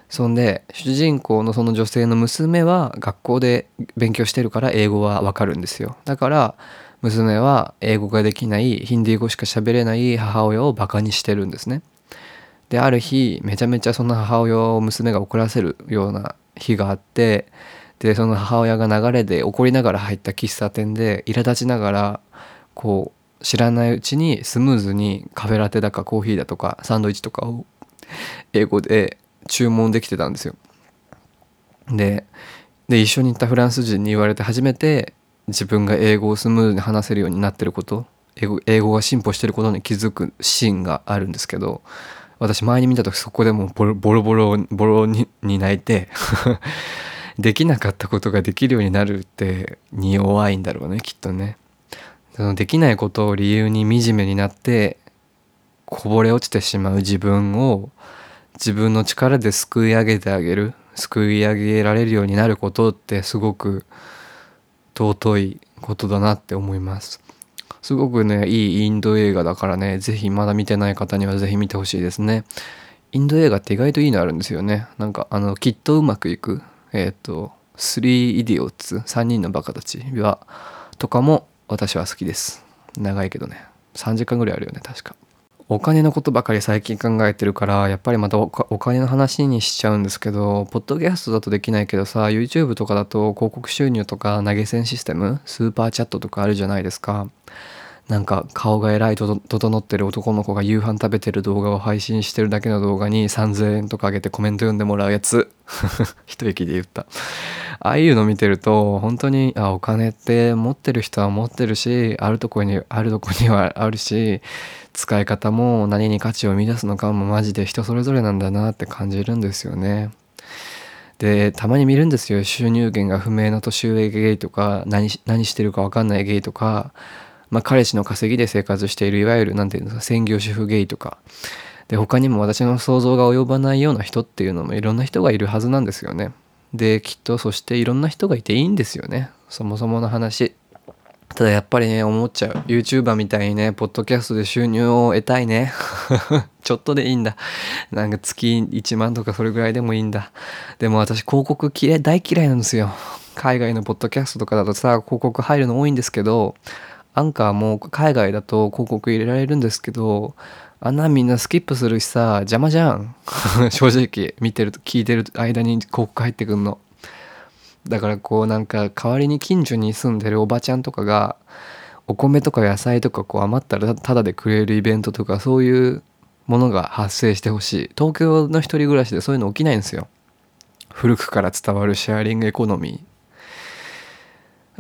そんで主人公のその女性の娘は学校で勉強してるから英語はわかるんですよだから娘は英語ができないヒンディー語しか喋れない母親をバカにしてるんですね。である日めちゃめちゃその母親を娘が怒らせるような日があってでその母親が流れで怒りながら入った喫茶店で苛立ちながらこう知らないうちにスムーズにカフェラテだかコーヒーだとかサンドイッチとかを英語で注文できてたんですよ。でで一緒に行ったフランス人に言われて初めて自分が英語をスムーズに話せるようになってること英語英語が進歩してることに気づくシーンがあるんですけど私前に見た時そこでもうボロボロボロボロに泣いてできなかったことができるようになるってに弱いんだろうねきっとね。そのできないことを理由に惨めになってこぼれ落ちてしまう自分を自分の力ですくい上げてあげるすくい上げられるようになることってすごく尊いことだなって思います。すごくねいいインド映画だからね是非まだ見てない方には是非見てほしいですね。インド映画って意外といいのあるんですよね。なんかあのきっとうまくいくえっ、ー、と3イディオッツ3人のバカたちはとかも私は好きです。長いけどね。3時間ぐらいあるよね確か。お金のことばかり最近考えてるからやっぱりまたお金の話にしちゃうんですけどポッドキャストだとできないけどさ YouTube とかだと広告収入とか投げ銭システムスーパーチャットとかあるじゃないですか。なんか顔がえらいと整ってる男の子が夕飯食べてる動画を配信してるだけの動画に3,000円とかあげてコメント読んでもらうやつ。一息で言った。ああいうの見てると本当にあお金って持ってる人は持ってるしあるとこにあるとこにはあるし使い方も何に価値を生み出すのかもマジで人それぞれなんだなって感じるんですよね。でたまに見るんですよ。収入源が不明な年上ゲイとか何何してるか分かんないゲイとか、まあ、彼氏の稼ぎで生活しているいわゆる何て言うんですか専業主婦ゲイとか。で他にも私の想像が及ばないような人っていうのもいろんな人がいるはずなんですよね。できっとそしていろんな人がいていいんですよね。そもそもの話。ただやっぱりね思っちゃう。YouTuber みたいにねポッドキャストで収入を得たいね。ちょっとでいいんだ。なんか月1万とかそれぐらいでもいいんだ。でも私広告嫌い大嫌いなんですよ。海外のポッドキャストとかだとさ広告入るの多いんですけどアンカーも海外だと広告入れられるんですけどあんなみんなスキップするしさ邪魔じゃん。正直見てると聞いてる間に広告入ってくんの。だからこうなんか代わりに近所に住んでるおばちゃんとかがお米とか野菜とかこう余ったらタダでくれるイベントとかそういうものが発生してほしい。東京の一人暮らしでそういうの起きないんですよ。古くから伝わるシェアリングエコノミー。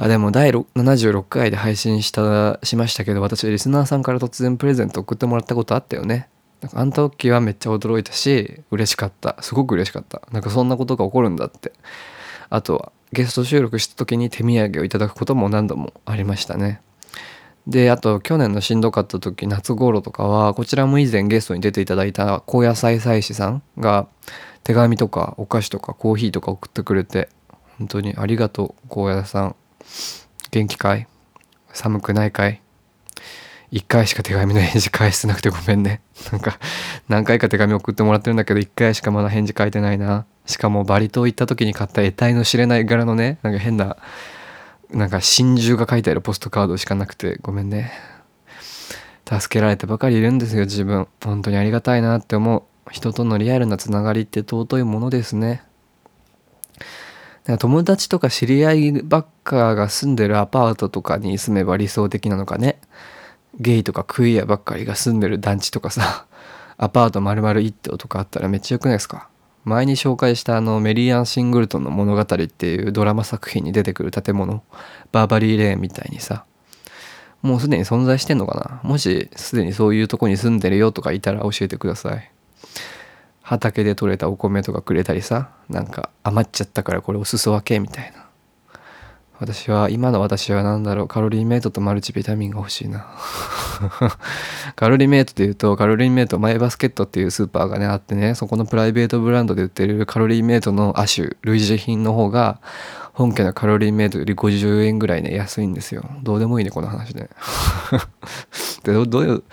あでも第76回で配信したしましたけど私リスナーさんから突然プレゼント送ってもらったことあったよね。なんかあの時はめっちゃ驚いたし嬉しかった。すごく嬉しかった。なんかそんなことが起こるんだって。あとはゲスト収録した時に手土産をいただくことも何度もありましたね。であと去年のしんどかった時夏頃とかはこちらも以前ゲストに出ていただいた高野菜祭司さんが手紙とかお菓子とかコーヒーとか送ってくれて本当にありがとう高野さん。元気かい？寒くないかい？一回しか手紙の返事返してなくてごめんね。なんか、何回か手紙送ってもらってるんだけど、一回しかまだ返事書いてないな。しかもバリ島行った時に買った得体の知れない柄のね、なんか変な、なんか真珠が書いてあるポストカードしかなくてごめんね。助けられてばかりいるんですよ、自分。本当にありがたいなって思う。人とのリアルなつながりって尊いものですね。友達とか知り合いばっかが住んでるアパートとかに住めば理想的なのかね。ゲイとかクイアばっかりが住んでる団地とかさ、アパート丸々一棟とかあったらめっちゃ良くないですか？前に紹介したあのメリーアン・シングルトンの物語っていうドラマ作品に出てくる建物、バーバリーレーンみたいにさ、もうすでに存在してんのかな？もしすでにそういうとこに住んでるよとかいたら教えてください。畑で採れたお米とかくれたりさなんか余っちゃったからこれお裾分けみたいな。私は今の私は何だろうカロリーメイトとマルチビタミンが欲しいな。カロリーメイトで言うとカロリーメイトマイバスケットっていうスーパーがねあってねそこのプライベートブランドで売ってるカロリーメイトの亜種類似品の方が本家のカロリーメイトより50円ぐらいね安いんですよ。どうでもいいねこの話ね。でどう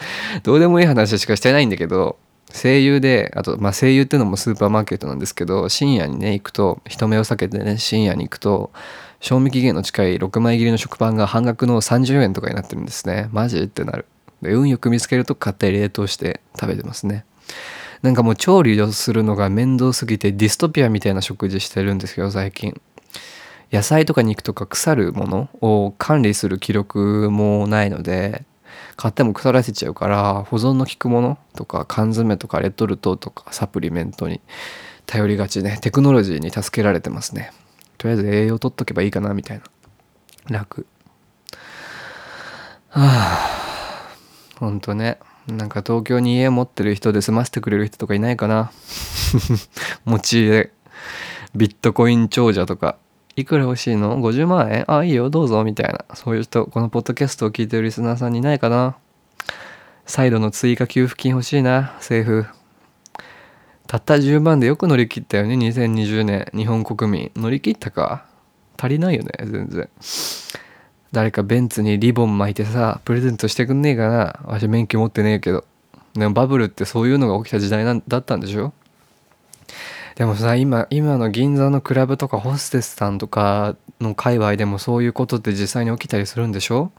どうでもいい話しかしてないんだけど声優であとまあ声優っていうのもスーパーマーケットなんですけど深夜にね行くと人目を避けてね深夜に行くと賞味期限の近い6枚切りの食パンが半額の30円とかになってるんですね。マジ？ってなる。で運よく見つけると買ったり冷凍して食べてますね。なんかもう調理をするのが面倒すぎてディストピアみたいな食事してるんですよ最近。野菜とか肉とか腐るものを管理する記録もないので買っても腐らせちゃうから保存の効くものとか缶詰とかレトルトとかサプリメントに頼りがちねテクノロジーに助けられてますね。とりあえず栄養取っとけばいいかなみたいな。楽。はあほんとね。なんか東京に家持ってる人で済ませてくれる人とかいないかな。持ち家。ビットコイン長者とか。いくら欲しいの ?50 万円？あ、いいよ、どうぞ、みたいな。そういう人、このポッドキャストを聞いてるリスナーさんにいないかな？再度の追加給付金欲しいな、政府。たった10万でよく乗り切ったよね、2020年。日本国民。乗り切ったか？足りないよね、全然。誰かベンツにリボン巻いてさ、プレゼントしてくんねえかな？わし免許持ってねえけど。でもバブルってそういうのが起きた時代なんだったんでしょ？でもさ今今の銀座のクラブとかホステスさんとかの界隈でもそういうことって実際に起きたりするんでしょ？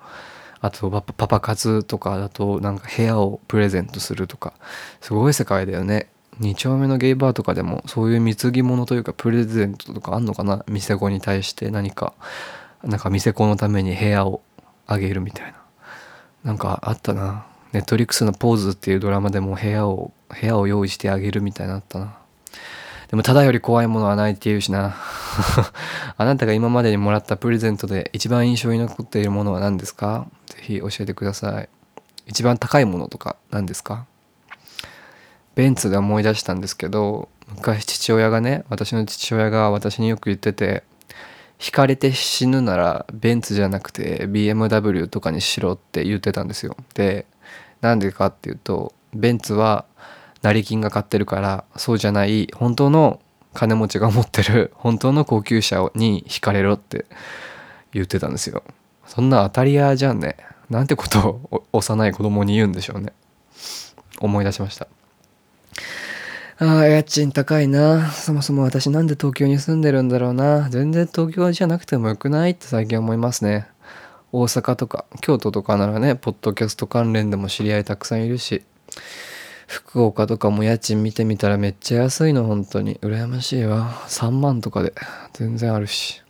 あとパパパ活とかだとなんか部屋をプレゼントするとか。すごい世界だよね。2丁目のゲイバーとかでもそういう貢ぎ物というかプレゼントとかあんのかな？店子に対して何か。なんか店子のために部屋をあげるみたいな。なんかあったな。ネットリックスのポーズっていうドラマでも部屋を部屋を用意してあげるみたいなあったな。でもただより怖いものはないって言うしな。あなたが今までにもらったプレゼントで一番印象に残っているものは何ですか？ぜひ教えてください。一番高いものとか何ですか？ベンツで思い出したんですけど、昔父親がね、私の父親が私によく言ってて、惹かれて死ぬならベンツじゃなくて BMW とかにしろって言ってたんですよ。で、なんでかっていうと、ベンツは成金が買ってるからそうじゃない本当の金持ちが持ってる 本当の高級車に惹かれろって言ってたんですよ。そんな当たり屋じゃんね。なんてことを幼い子供に言うんでしょうね。思い出しました。ああ家賃高いな。そもそも私なんで東京に住んでるんだろうな。全然東京じゃなくてもよくないって最近思いますね。大阪とか京都とかならねポッドキャスト関連でも知り合いたくさんいるし。福岡とかも家賃見てみたらめっちゃ安いの本当に。羨ましいわ。3万とかで。全然あるし。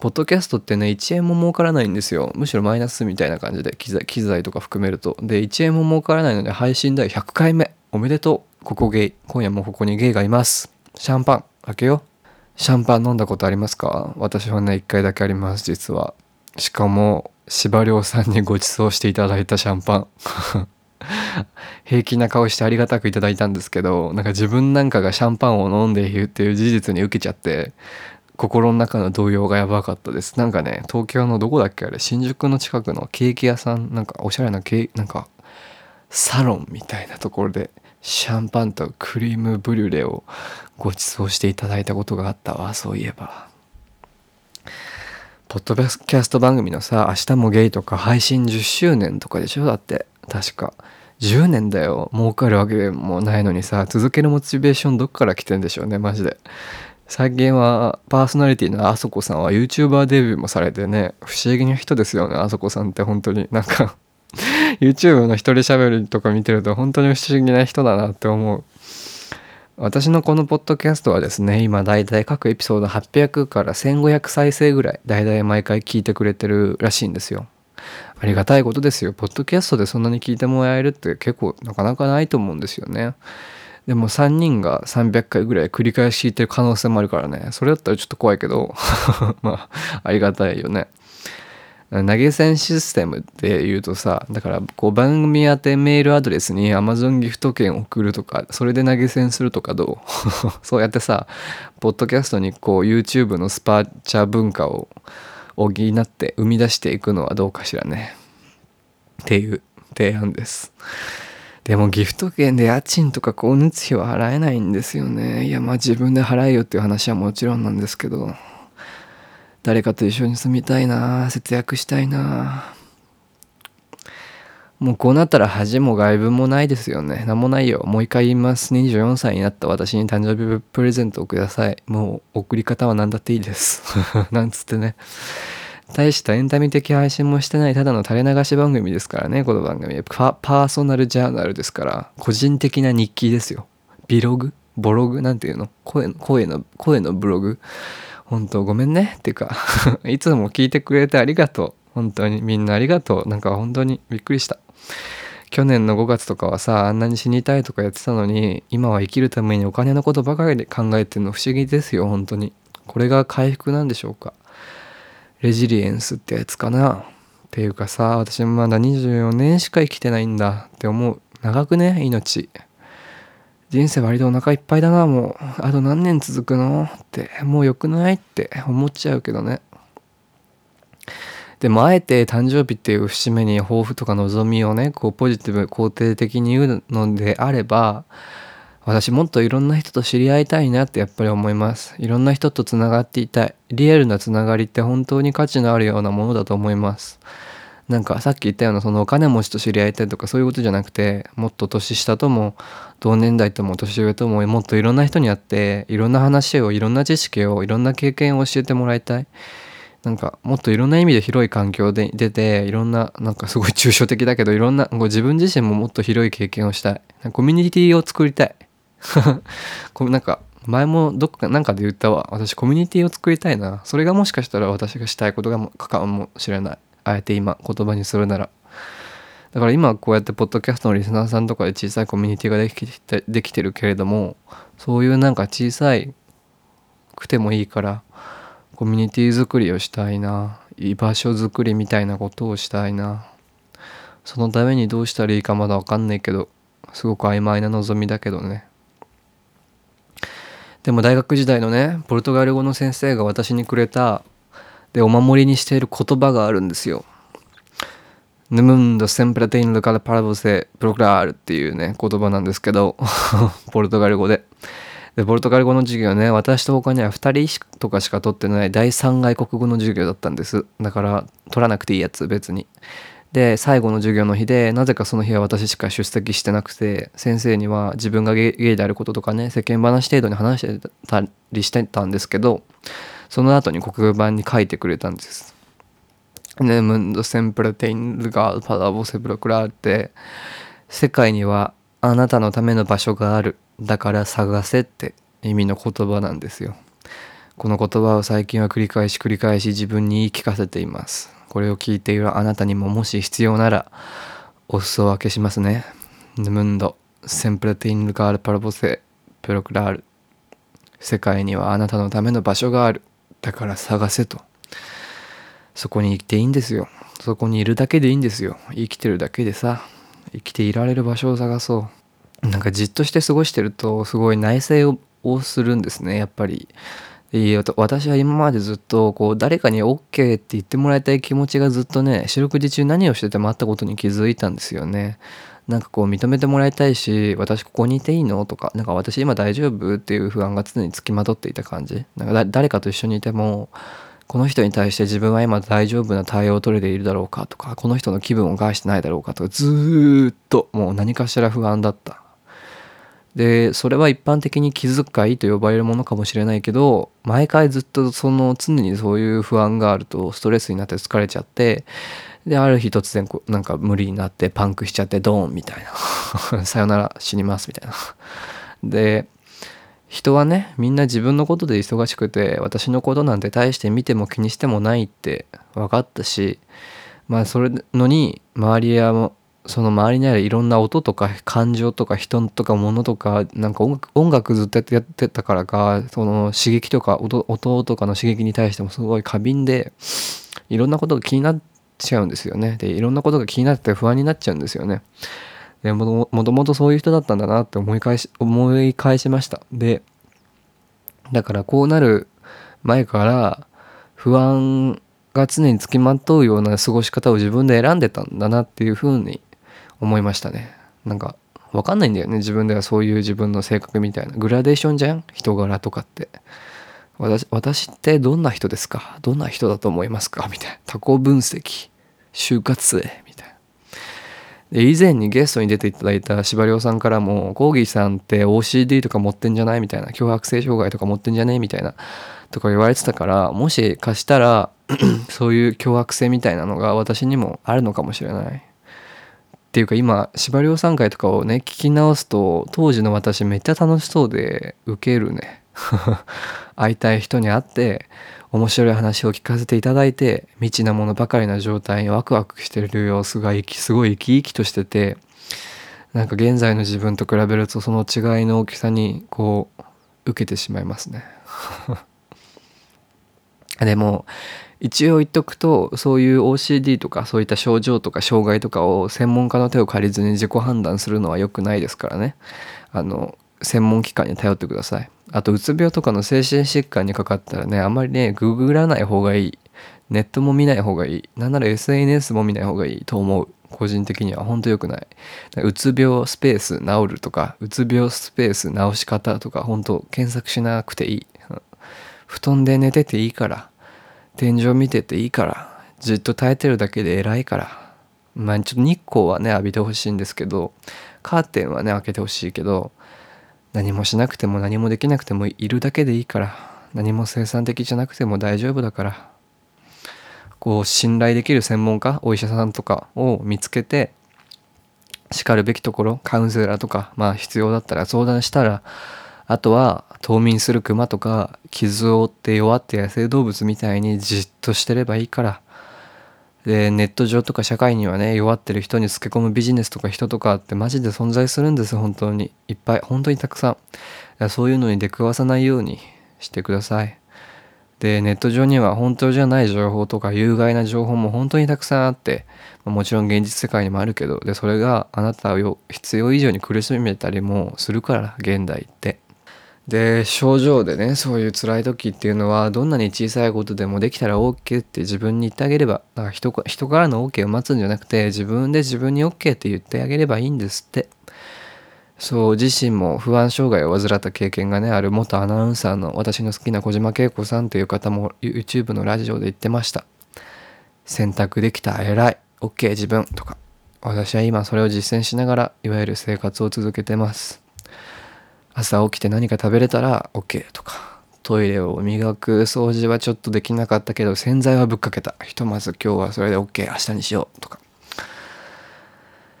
ポッドキャストってね1円も儲からないんですよ。むしろマイナスみたいな感じで機材機材とか含めると。で1円も儲からないので配信第100回目。おめでとう。ここゲイ。今夜もここにゲイがいます。シャンパン。開けよう。シャンパン飲んだことありますか？私はね1回だけあります実は。しかも司馬遼さんにご馳走していただいたシャンパン。平気な顔してありがたくいただいたんですけどなんか自分なんかがシャンパンを飲んでいるっていう事実に受けちゃって心の中の動揺がやばかったです。なんかね東京のどこだっけあれ？新宿の近くのケーキ屋さんなんかおしゃれなケーなんかサロンみたいなところでシャンパンとクリームブリュレをご馳走していただいたことがあったわ。そういえば。ポッドキャスト番組のさ「明日もゲイ」とか配信10周年とかでしょ？だって。確か。10年だよ。儲かるわけもないのにさ続けるモチベーションどっから来てんでしょうねマジで。最近はパーソナリティのあそこさんは YouTuber デビューもされてね不思議な人ですよねあそこさんって本当に。なんか YouTube の一人喋りとか見てると本当に不思議な人だなって思う。私のこのポッドキャストはですね今だいたい各エピソード800から1500再生ぐらいだいたい毎回聞いてくれてるらしいんですよ。ありがたいことですよ。ポッドキャストでそんなに聞いてもらえるって結構なかなかないと思うんですよね。でも3人が300回ぐらい繰り返し聞いてる可能性もあるからね。それだったらちょっと怖いけど。まあありがたいよね。投げ銭システムって言うとさだからこう番組宛てメールアドレスに Amazon ギフト券送るとかそれで投げ銭するとかどう？そうやってさポッドキャストにこう YouTube のスパーチャー文化を補って生み出していくのはどうかしらね。っていう提案です。でもギフト券で家賃とか光熱費は払えないんですよね。いやまあ自分で払えよっていう話はもちろんなんですけど。誰かと一緒に住みたいな節約したいな。もうこうなったら恥も外文もないですよね。何もないよ。もう一回言います。24歳になった私に誕生日プレゼントをください。もう送り方は何だっていいです。なんつってね。大したエンタメ的配信もしてないただの垂れ流し番組ですからね、この番組。パーソナルジャーナルですから、個人的な日記ですよ。ビログ？ボログ？なんていうの？声の、声の、声のブログ？本当ごめんねっていうか いつも聞いてくれてありがとう本当にみんなありがとうなんか本当にびっくりした去年の5月とかはさあんなに死にたいとかやってたのに今は生きるためにお金のことばかりで考えてるの不思議ですよ本当に。これが回復なんでしょうか。レジリエンスってやつかな。っていうかさ私もまだ24年しか生きてないんだ。って思う。長くね命。人生割とお腹いっぱいだなもう。あと何年続くの？って。もう良くない？って思っちゃうけどね。でもあえて誕生日っていう節目に抱負とか望みをねこうポジティブ肯定的に言うのであれば私もっといろんな人と知り合いたいなってやっぱり思います。いろんな人とつながっていたい。リアルなつながりって本当に価値のあるようなものだと思います。なんかさっき言ったようなそのお金持ちと知り合いたいとかそういうことじゃなくてもっと年下とも同年代とも年上とももっといろんな人に会っていろんな話をいろんな知識をいろんな経験を教えてもらいたい。なんかもっといろんな意味で広い環境で出ていろんななんかすごい抽象的だけどいろんな こう自分自身ももっと広い経験をしたい。コミュニティを作りたい。なんか前もどっかなんかで言ったわ。私コミュニティを作りたいな。それがもしかしたら私がしたいことがかもしれない。あえて今言葉にするなら。だから今こうやってポッドキャストのリスナーさんとかで小さいコミュニティができてできてるけれどもそういうなんか小さいくてもいいからコミュニティ作りをしたいな居場所作りみたいなことをしたいなそのためにどうしたらいいかまだ分かんないけどすごく曖昧な望みだけどねでも大学時代のねポルトガル語の先生が私にくれたでお守りにしている言葉があるんですよ。ヌムンド・センプラテイン・ルカル・パラボセ・プロクラールっていうね言葉なんですけど ポルトガル語で。でポルトガル語の授業ね私と他には2人とかしか取ってない第3外国語の授業だったんです。だから取らなくていいやつ別に。で最後の授業の日でなぜかその日は私しか出席してなくて先生には自分がゲイであることとかね世間話程度に話してたりしてたんですけどその後に黒板に書いてくれたんです。ネムンド・センプレテイン・ルガー・パダボ・セプロクラーって世界にはあなたのための場所がある。だから探せって意味の言葉なんですよ。この言葉を最近は繰り返し繰り返し自分に言い聞かせています。これを聞いているあなたにももし必要ならお裾分けしますね。ヌムンド・センプレテイン・ルガール・パラボセ・プロクラール世界にはあなたのための場所がある。だから探せと。そこに行っていいんですよ。そこにいるだけでいいんですよ。生きてるだけでさ、生きていられる場所を探そう。なんかじっとして過ごしてると、すごい内省をするんですね、やっぱり。私は今までずっとこう誰かに OK って言ってもらいたい気持ちがずっとね四六時中何をしててもあったことに気づいたんですよね。なんかこう認めてもらいたいし私ここにいていいのとかなんか私今大丈夫っていう不安が常につきまとっていた感じなんか誰かと一緒にいてもこの人に対して自分は今大丈夫な対応を取れているだろうかとかこの人の気分を害してないだろうかとかずーっともう何かしら不安だったでそれは一般的に気遣いと呼ばれるものかもしれないけど毎回ずっとその常にそういう不安があるとストレスになって疲れちゃってである日突然こうなんか無理になってパンクしちゃってドーンみたいな。さよなら死にますみたいな。で人はねみんな自分のことで忙しくて私のことなんて大して見ても気にしてもないって分かったしまあそれのに周りやその周りにあるいろんな音とか感情とか人とか物とかなんか音楽ずっとやってたからかその刺激とか音音とかの刺激に対してもすごい過敏でいろんなことが気になっちゃうんですよね。でいろんなことが気になって不安になっちゃうんですよね。でもともとそういう人だったんだなって思い返し思い返しました。でだからこうなる前から不安が常につきまとうような過ごし方を自分で選んでたんだなっていうふうに思いましたね。なんか分かんないんだよね。自分ではそういう自分の性格みたいな。グラデーションじゃん？人柄とかって。私私ってどんな人ですか？どんな人だと思いますか？みたいな。他己分析。就活生。みたいな。で以前にゲストに出ていただいた司馬遼さんからもコーギーさんって OCD とか持ってんじゃない？みたいな。強迫性障害とか持ってんじゃね？みたいな。とか言われてたからもしかしたら そういう凶悪性みたいなのが私にもあるのかもしれない。ていうか今司馬遼さん会とかをね聞き直すと当時の私めっちゃ楽しそうでウケるね。会いたい人に会って面白い話を聞かせていただいて未知なものばかりな状態にワクワクしてる様子がすごい生き生きとしててなんか現在の自分と比べるとその違いの大きさにこう受けてしまいますね。でも一応言っとくとそういう OCD とかそういった症状とか障害とかを専門家の手を借りずに自己判断するのは良くないですからね。あの専門機関に頼ってください。あとうつ病とかの精神疾患にかかったらねあまりねググらない方がいい。ネットも見ない方がいい。なんなら SNS も見ない方がいいと思う。個人的には本当良くない。うつ病スペース治るとかうつ病スペース治し方とか本当検索しなくていい。布団で寝てていいから。天井見てていいから。じっと耐えてるだけで偉いから。まあちょっと日光はね浴びてほしいんですけどカーテンはね開けてほしいけど何もしなくても何もできなくてもいるだけでいいから。何も生産的じゃなくても大丈夫だから。こう信頼できる専門家お医者さんとかを見つけてしかるべきところカウンセラーとかまあ必要だったら相談したらあとは冬眠するクマとか傷を負って弱って野生動物みたいにじっとしてればいいから。でネット上とか社会にはね弱ってる人につけ込むビジネスとか人とかってマジで存在するんです本当に。いっぱい本当にたくさん。そういうのに出くわさないようにしてください。でネット上には本当じゃない情報とか有害な情報も本当にたくさんあってもちろん現実世界にもあるけどでそれがあなたを必要以上に苦しめたりもするから現代って。で症状でねそういう辛い時っていうのはどんなに小さいことでもできたら OK って自分に言ってあげればだから人人からの OK を待つんじゃなくて自分で自分に OK って言ってあげればいいんですって。そう自身も不安障害を患った経験がねある元アナウンサーの私の好きな小島恵子さんという方も YouTube のラジオで言ってました。選択できた偉い。OK 自分。とか。私は今それを実践しながらいわゆる生活を続けてます。朝起きて何か食べれたら OK とか。トイレを磨く掃除はちょっとできなかったけど洗剤はぶっかけた。ひとまず今日はそれで OK 明日にしよう。とか。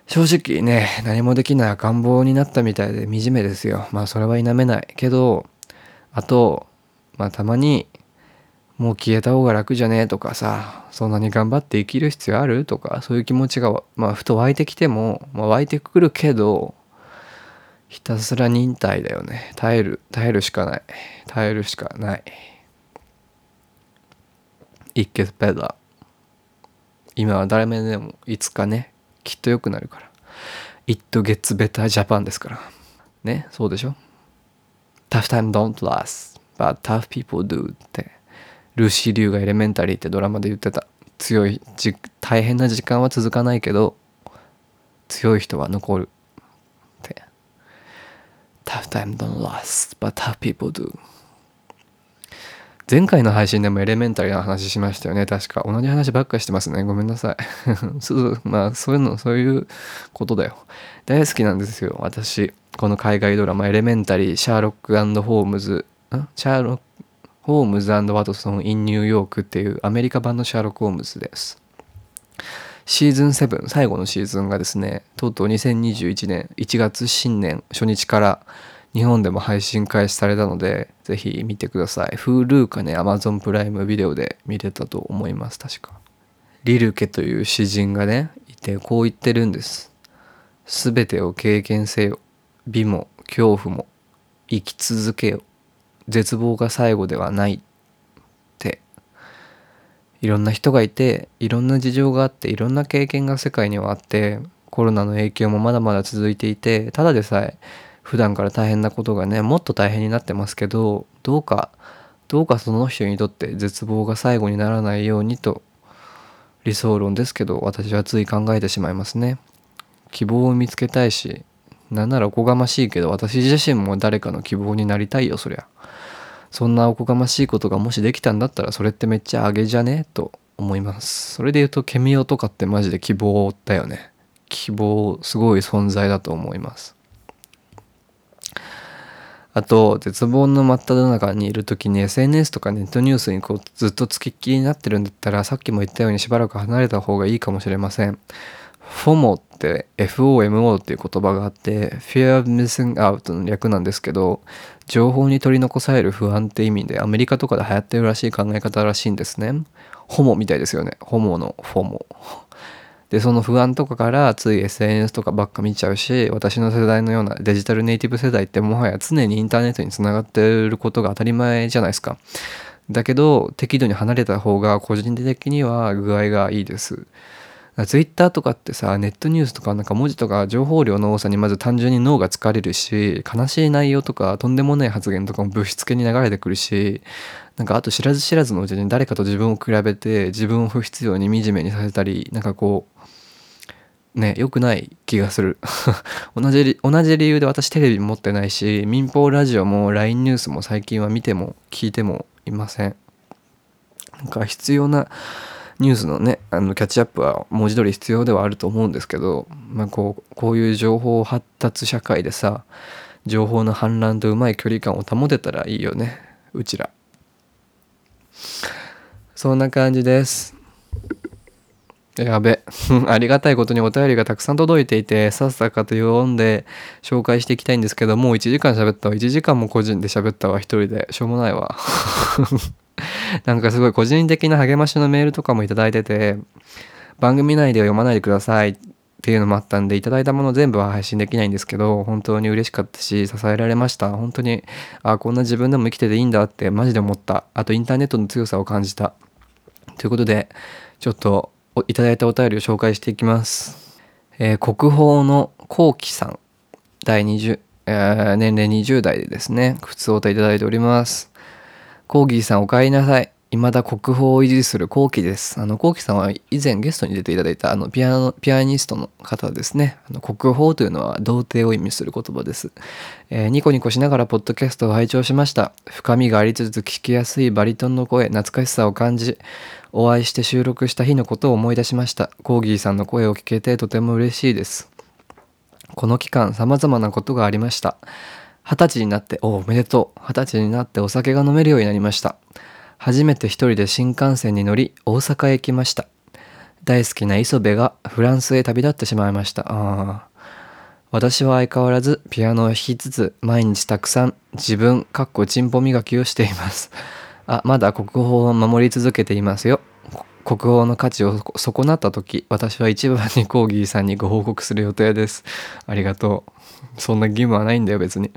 正直ね何もできない赤ん坊になったみたいで惨めですよ。まあそれは否めない。けどあとまあたまにもう消えた方が楽じゃねえ。とかさそんなに頑張って生きる必要ある？とかそういう気持ちがまあふと湧いてきても、まあ、湧いてくるけどひたすら忍耐だよね。耐える耐えるしかない。耐えるしかない。It gets better. 今は誰目でもいつかねきっと良くなるから。It gets better Japan ですから。ねそうでしょ？Tough time don't last but tough people do って。ルーシー・リュウがエレメンタリーってドラマで言ってた。強い大変な時間は続かないけど強い人は残る。Tough time don't last, but tough people do. 前回の配信でもエレメンタリーの話しましたよね。確か。同じ話ばっかしてますね。ごめんなさい。そうまあそういうのそういうことだよ。大好きなんですよ。私この海外ドラマエレメンタリーシャーロックホームズん？シャーロックホームズワトソン・イン・ニューヨークっていうアメリカ版のシャーロック・ホームズです。シーズン7最後のシーズンがですねとうとう2021年1月新年初日から日本でも配信開始されたのでぜひ見てください。Hulu かね Amazon プライムビデオで見れたと思います確か。リルケという詩人がねいてこう言ってるんです。全てを経験せよ。美も恐怖も生き続けよ。絶望が最後ではない。いろんな人がいていろんな事情があっていろんな経験が世界にはあってコロナの影響もまだまだ続いていてただでさえ普段から大変なことがねもっと大変になってますけどどうかどうかその人にとって絶望が最後にならないようにと理想論ですけど私はつい考えてしまいますね。希望を見つけたいしなんならおこがましいけど私自身も誰かの希望になりたいよそりゃ。そんなおこがましいことがもしできたんだったらそれってめっちゃあげじゃね？と思います。それで言うとケミオとかってマジで希望だよね。希望すごい存在だと思います。あと絶望の真っ只中にいる時に SNS とかネットニュースにこうずっとつきっきりになってるんだったらさっきも言ったようにしばらく離れた方がいいかもしれません。FOMO って FOMO っていう言葉があって Fear of Missing Out の略なんですけど情報に取り残される不安って意味でアメリカとかで流行ってるらしい考え方らしいんですね。ホモみたいですよね。ホモのフォモ。でその不安とかからつい SNS とかばっか見ちゃうし私の世代のようなデジタルネイティブ世代ってもはや常にインターネットにつながってることが当たり前じゃないですか。だけど適度に離れた方が個人的には具合がいいです。ツイッターとかってさネットニュースとかなんか文字とか情報量の多さにまず単純に脳が疲れるし悲しい内容とかとんでもない発言とかも物質系に流れてくるしなんかあと知らず知らずのうちに誰かと自分を比べて自分を不必要に惨めにさせたりなんかこうね良くない気がする。同じ同じ理由で私テレビ持ってないし民放ラジオも LINE ニュースも最近は見ても聞いてもいません。なんか必要なニュースのねあのキャッチアップは文字通り必要ではあると思うんですけど、まあ、こうこういう情報発達社会でさ情報の氾濫とうまい距離感を保てたらいいよね。うちら。そんな感じです。やべ。ありがたいことにお便りがたくさん届いていてさっさかと読んで紹介していきたいんですけどもう1時間喋ったわ。1時間も個人で喋ったわ。一人で。しょうもないわ。なんかすごい個人的な励ましのメールとかも頂いてて、番組内では読まないでくださいっていうのもあったんで、いただいたもの全部は配信できないんですけど、本当に嬉しかったし、支えられました。本当に、あ、こんな自分でも生きてていいんだってマジで思った。あとインターネットの強さを感じた。ということで、ちょっといただいたお便りを紹介していきます。えー、国宝の幸喜さん、第20、えー、年齢20代でですね、靴をおいただいております。コーギーさんお帰りなさい。未だ国宝を維持するコーキです。あの、コーキさんは以前ゲストに出ていただいたあのピアノ、ピアニストの方ですね。あの国宝というのは童貞を意味する言葉です。えー、ニコニコしながらポッドキャストを拝聴しました。深みがありつつ聞きやすいバリトンの声、懐かしさを感じ、お会いして収録した日のことを思い出しました。コーギーさんの声を聞けてとても嬉しいです。この期間様々なことがありました。二十歳になって、おおめでとう。二十歳になってお酒が飲めるようになりました。初めて一人で新幹線に乗り、大阪へ行きました。大好きな磯部がフランスへ旅立ってしまいました。あ私は相変わらずピアノを弾きつつ、毎日たくさん自分、かっこチンポ磨きをしています。あ、まだ国宝を守り続けていますよ。国宝の価値を損なった時、私は一番にコーギーさんにご報告する予定です。ありがとう。そんな義務はないんだよ別に、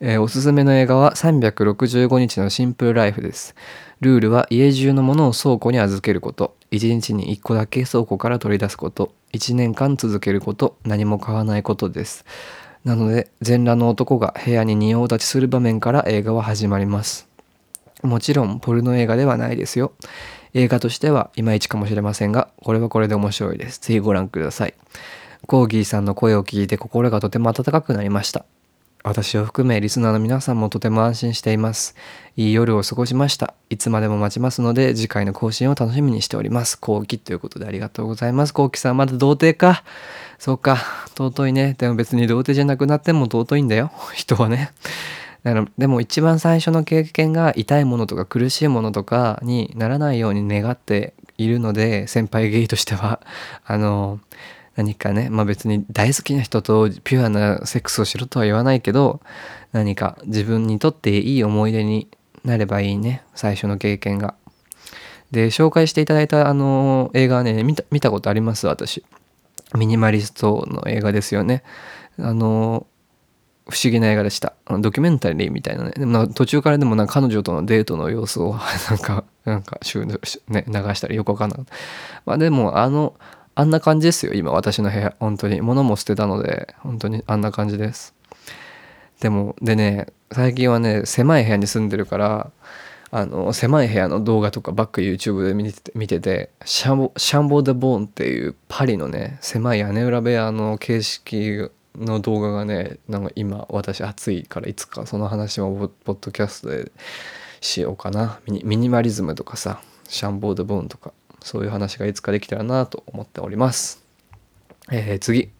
えー、おすすめの映画は365日のシンプルライフです。ルールは家中のものを倉庫に預けること。1日に1個だけ倉庫から取り出すこと。1年間続けること。何も買わないことです。なので全裸の男が部屋に仁王立ちする場面から映画は始まります。もちろんポルノ映画ではないですよ。映画としてはいまいちかもしれませんがこれはこれで面白いです。ぜひご覧ください。コーギーさんの声を聞いて心がとても温かくなりました。私を含めリスナーの皆さんもとても安心しています。いい夜を過ごしました。いつまでも待ちますので、次回の更新を楽しみにしております。後期ということでありがとうございます。後期さんまだ童貞か？そうか。尊いね。でも別に童貞じゃなくなっても尊いんだよ。人はね。だからでも一番最初の経験が痛いものとか苦しいものとかにならないように願っているので先輩ゲイとしてはあの何かね、まあ別に大好きな人とピュアなセックスをしろとは言わないけど、何か自分にとっていい思い出になればいいね、最初の経験が。で、紹介していただいたあの映画はね、見た見たことあります、私。ミニマリストの映画ですよね。あの、不思議な映画でした。ドキュメンタリーみたいなね。でも途中からでもなんか彼女とのデートの様子を なんか、なんか、ね、流したりよくわかんない。まあでもあの、あんな感じですよ今私の部屋。本当に。物も捨てたので本当にあんな感じです。でもでね最近はね狭い部屋に住んでるからあの狭い部屋の動画とかばっか YouTube で見てて見ててシャンボシャンボ・デ・ボーンっていうパリのね狭い屋根裏部屋の形式の動画がねなんか今私暑いからいつかその話もポッドキャストでしようかな。ミニマリズムとかさシャンボ・デ・ボーンとか。そういう話がいつかできたらなと思っております。えー、次。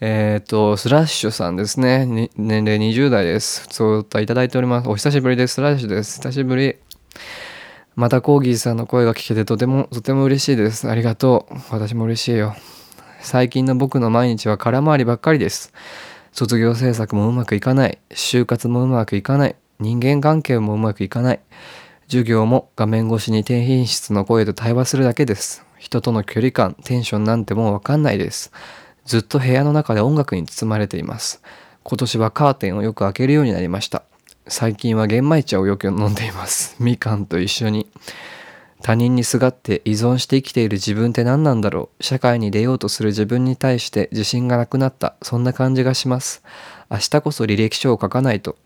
えっ、ー、と、スラッシュさんですね。年齢20代です。普通歌いただいております。お久しぶりです。スラッシュです。久しぶり。またコーギーさんの声が聞けてとても、とても嬉しいです。ありがとう。私も嬉しいよ。最近の僕の毎日は空回りばっかりです。卒業制作もうまくいかない。就活もうまくいかない。人間関係もうまくいかない。授業も画面越しに低品質の声と対話するだけです。人との距離感、テンションなんてもうわかんないです。ずっと部屋の中で音楽に包まれています。今年はカーテンをよく開けるようになりました。最近は玄米茶をよく飲んでいます。みかんと一緒に。他人にすがって依存して生きている自分って何なんだろう社会に出ようとする自分に対して自信がなくなった。そんな感じがします。明日こそ履歴書を書かないと。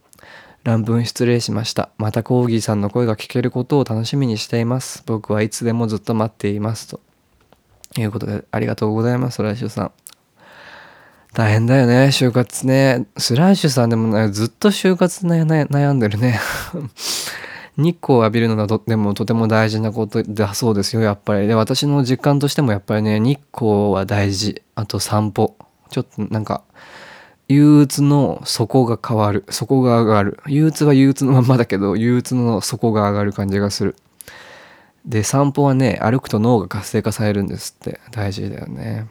乱文失礼しました。またコーギーさんの声が聞けることを楽しみにしています。僕はいつでもずっと待っています。ということで、ありがとうございます、スラッシュさん。大変だよね、就活ね。スラッシュさんでも、ずっと就活悩んでるね。日光を浴びるのがとでもとても大事なことだそうですよ、やっぱり。で、私の実感としてもやっぱりね、日光は大事。あと散歩。ちょっとなんか、憂鬱の底が変わる。底が上がる。憂鬱は憂鬱のままだけど憂鬱の底が上がる感じがする。で散歩はね歩くと脳が活性化されるんですって。大事だよね。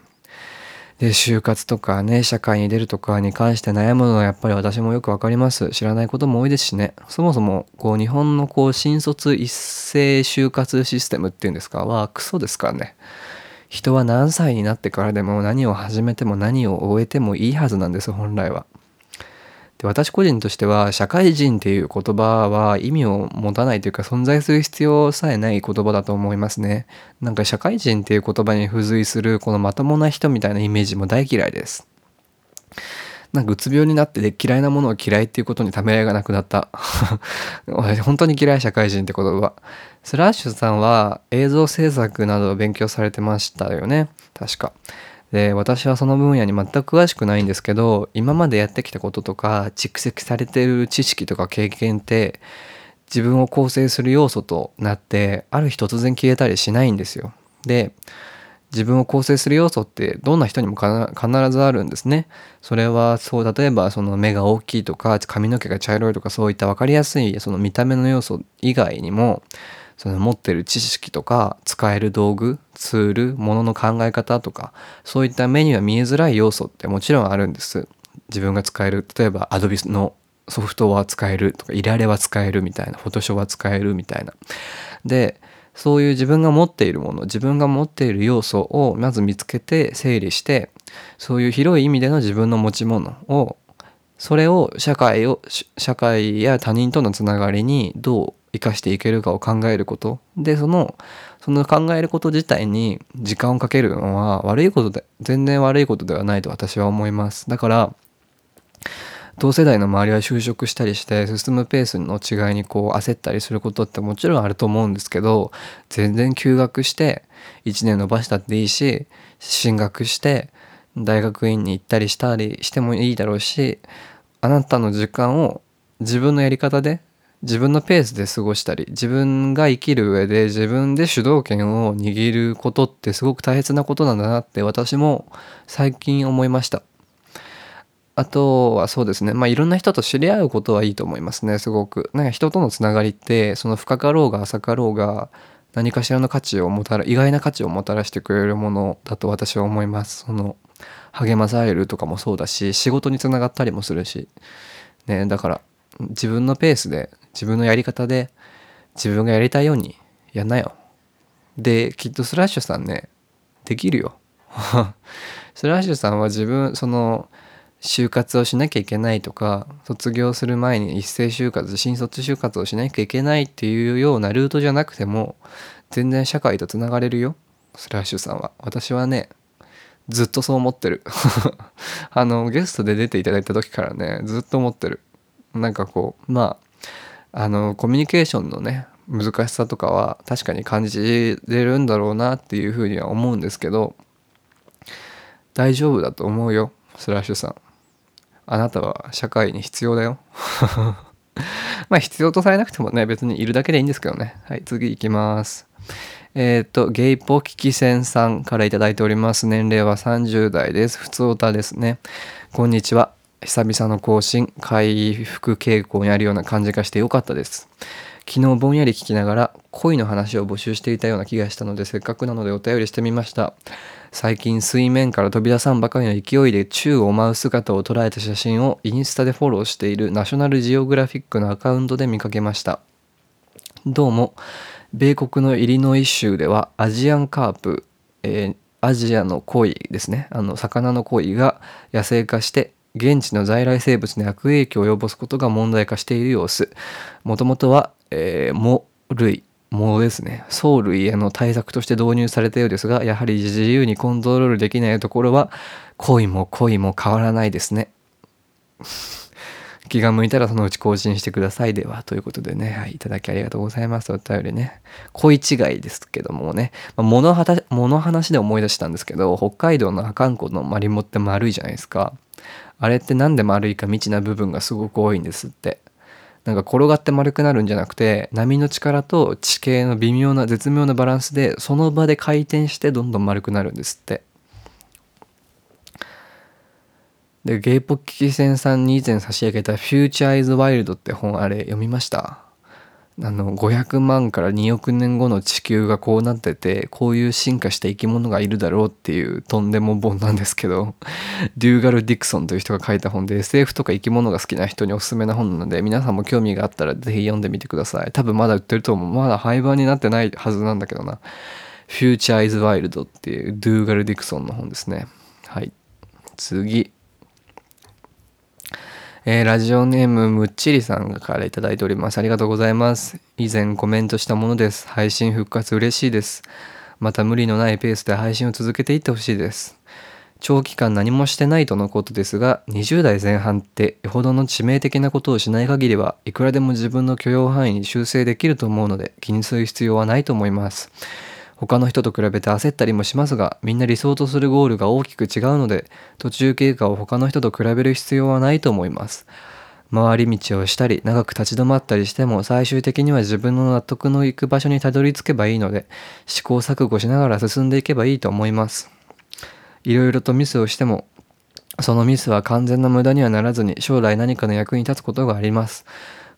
で就活とかね社会に出るとかに関して悩むのはやっぱり私もよくわかります。知らないことも多いですしね。そもそもこう日本のこう新卒一斉就活システムっていうんですか？はクソですからね。人は何歳になってからでも何を始めても何を終えてもいいはずなんです本来は。で私個人としては社会人っていう言葉は意味を持たないというか存在する必要さえない言葉だと思いますね。なんか社会人っていう言葉に付随するこのまともな人みたいなイメージも大嫌いです。なんかうつ病になってで嫌いなものを嫌いっていうことにためらいがなくなった。本当に嫌い社会人って言葉。スラッシュさんは映像制作などを勉強されてましたよね。確か。で、私はその分野に全く詳しくないんですけど、今までやってきたこととか、蓄積されてる知識とか経験って、自分を構成する要素となって、ある日突然消えたりしないんですよ。で、自分を構成する要素ってどんな人にも必ずあるんですね。それはそう例えばその目が大きいとか髪の毛が茶色いとかそういった分かりやすいその見た目の要素以外にもその持ってる知識とか使える道具ツールものの考え方とかそういった目には見えづらい要素ってもちろんあるんです。自分が使える例えば Adobe のソフトは使えるとかいられは使えるみたいなフォトショーは使えるみたいな。でそういう自分が持っているもの自分が持っている要素をまず見つけて整理してそういう広い意味での自分の持ち物をそれを社会を社会や他人とのつながりにどう生かしていけるかを考えること。でそのその考えること自体に時間をかけるのは悪いことで全然悪いことではないと私は思います。だから同世代の周りは就職したりして進むペースの違いにこう焦ったりすることってもちろんあると思うんですけど全然休学して1年延ばしたっていいし進学して大学院に行ったりしたりしてもいいだろうしあなたの時間を自分のやり方で自分のペースで過ごしたり自分が生きる上で自分で主導権を握ることってすごく大切なことなんだなって私も最近思いました。あとはそうですね。まあいろんな人と知り合うことはいいと思いますね。すごく。なんか人とのつながりってその深かろうが浅かろうが何かしらの価値をもたら意外な価値をもたらしてくれるものだと私は思います。その励まされるとかもそうだし仕事につながったりもするし。ねだから自分のペースで自分のやり方で自分がやりたいようにやんなよ。できっとスラッシュさんねできるよ。スラッシュさんは自分その就活をしなきゃいけないとか卒業する前に一斉就活新卒就活をしなきゃいけないっていうようなルートじゃなくても全然社会とつながれるよ。スラッシュさんは。私はねずっとそう思ってる。あのゲストで出ていただいた時からねずっと思ってる。なんかこうまああのコミュニケーションのね難しさとかは確かに感じれるんだろうなっていうふうには思うんですけど大丈夫だと思うよスラッシュさん。あなたは社会に必要だよ。まあ必要とされなくてもね別にいるだけでいいんですけどね。はい次行きます。えっ、ー、とゲイポキキセンさんから頂いております。年齢は30代です。普通歌ですね。こんにちは。久々の更新。回復傾向にあるような感じがしてよかったです。昨日ぼんやり聞きながら恋の話を募集していたような気がしたのでせっかくなのでお便りしてみました。最近水面から飛び出さんばかりの勢いで宙を舞う姿を捉えた写真をインスタでフォローしているナショナルジオグラフィックのアカウントで見かけました。どうも米国のイリノイ州ではアジアンカープ、えー、アジアの鯉ですね。あの魚の鯉が野生化して現地の在来生物に悪影響を及ぼすことが問題化している様子。もともとは、えー、藻類もですね、藻類への対策として導入されたようですが、やはり自由にコントロールできないところは、恋も恋も変わらないですね。気が向いたらそのうち更新してくださいでは。ということでね、はい、いただきありがとうございます。お便りね。恋違いですけどもね、まあ、物物話で思い出したんですけど、北海道の阿寒湖のマリモって丸いじゃないですか。あれってなんで丸いか未知な部分がすごく多いんですって。なんか転がって丸くなるんじゃなくて波の力と地形の微妙な絶妙なバランスでその場で回転してどんどん丸くなるんですって。でゲイポッキキセンさんに以前差し上げた「フューチャーイズワイルド」って本あれ読みました？あの500万から2億年後の地球がこうなっててこういう進化した生き物がいるだろうっていうとんでも本なんですけど デューガル・ディクソンという人が書いた本で SF とか生き物が好きな人におすすめな本なので皆さんも興味があったら是非読んでみてください。多分まだ売ってると思う。まだ廃盤になってないはずなんだけどな「フューチャー・イズ・ワイルド」っていうデューガル・ディクソンの本ですね。はい。次。えー、ラジオネームむっちりさんから頂いております。ありがとうございます。以前コメントしたものです。配信復活嬉しいです。また無理のないペースで配信を続けていってほしいです。長期間何もしてないとのことですが、20代前半ってよほどの致命的なことをしない限りはいくらでも自分の許容範囲に修正できると思うので気にする必要はないと思います。他の人と比べて焦ったりもしますがみんな理想とするゴールが大きく違うので途中経過を他の人と比べる必要はないと思います。回り道をしたり長く立ち止まったりしても最終的には自分の納得のいく場所にたどり着けばいいので試行錯誤しながら進んでいけばいいと思います。いろいろとミスをしてもそのミスは完全な無駄にはならずに将来何かの役に立つことがあります。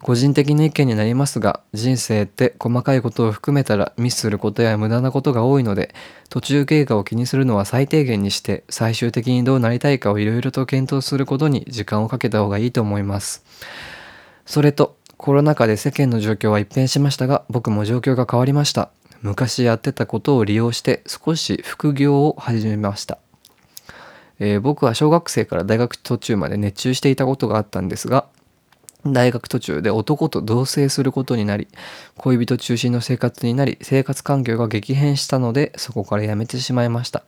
個人的な意見になりますが人生って細かいことを含めたらミスすることや無駄なことが多いので途中経過を気にするのは最低限にして最終的にどうなりたいかをいろいろと検討することに時間をかけた方がいいと思います。それとコロナ禍で世間の状況は一変しましたが僕も状況が変わりました。昔やってたことを利用して少し副業を始めました。えー、僕は小学生から大学途中まで熱中していたことがあったんですが大学途中で男と同棲することになり恋人中心の生活になり生活環境が激変したのでそこから辞めてしまいました。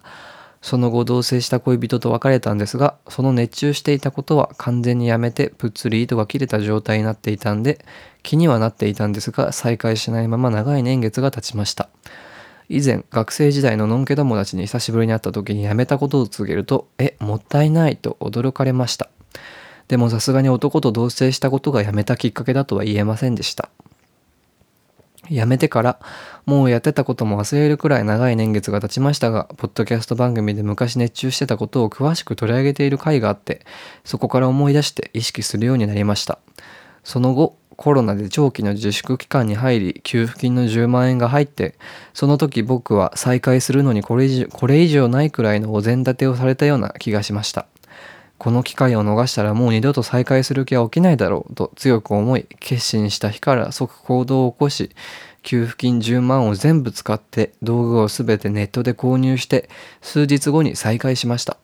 その後同棲した恋人と別れたんですがその熱中していたことは完全にやめてぷっつり糸が切れた状態になっていたんで気にはなっていたんですが再開しないまま長い年月が経ちました。以前学生時代ののんけ友達に久しぶりに会った時に辞めたことを告げると「えもったいない」と驚かれました。でもさすがに男と同棲したことがやめたきっかけだとは言えませんでした。辞めてからもうやってたことも忘れるくらい長い年月が経ちましたがポッドキャスト番組で昔熱中してたことを詳しく取り上げている回があってそこから思い出して意識するようになりました。その後コロナで長期の自粛期間に入り給付金の10万円が入ってその時僕は再開するのにこれこれ以上ないくらいのお膳立てをされたような気がしました。この機会を逃したらもう二度と再開する気は起きないだろうと強く思い決心した日から即行動を起こし給付金10万を全部使って道具を全てネットで購入して数日後に再開しました。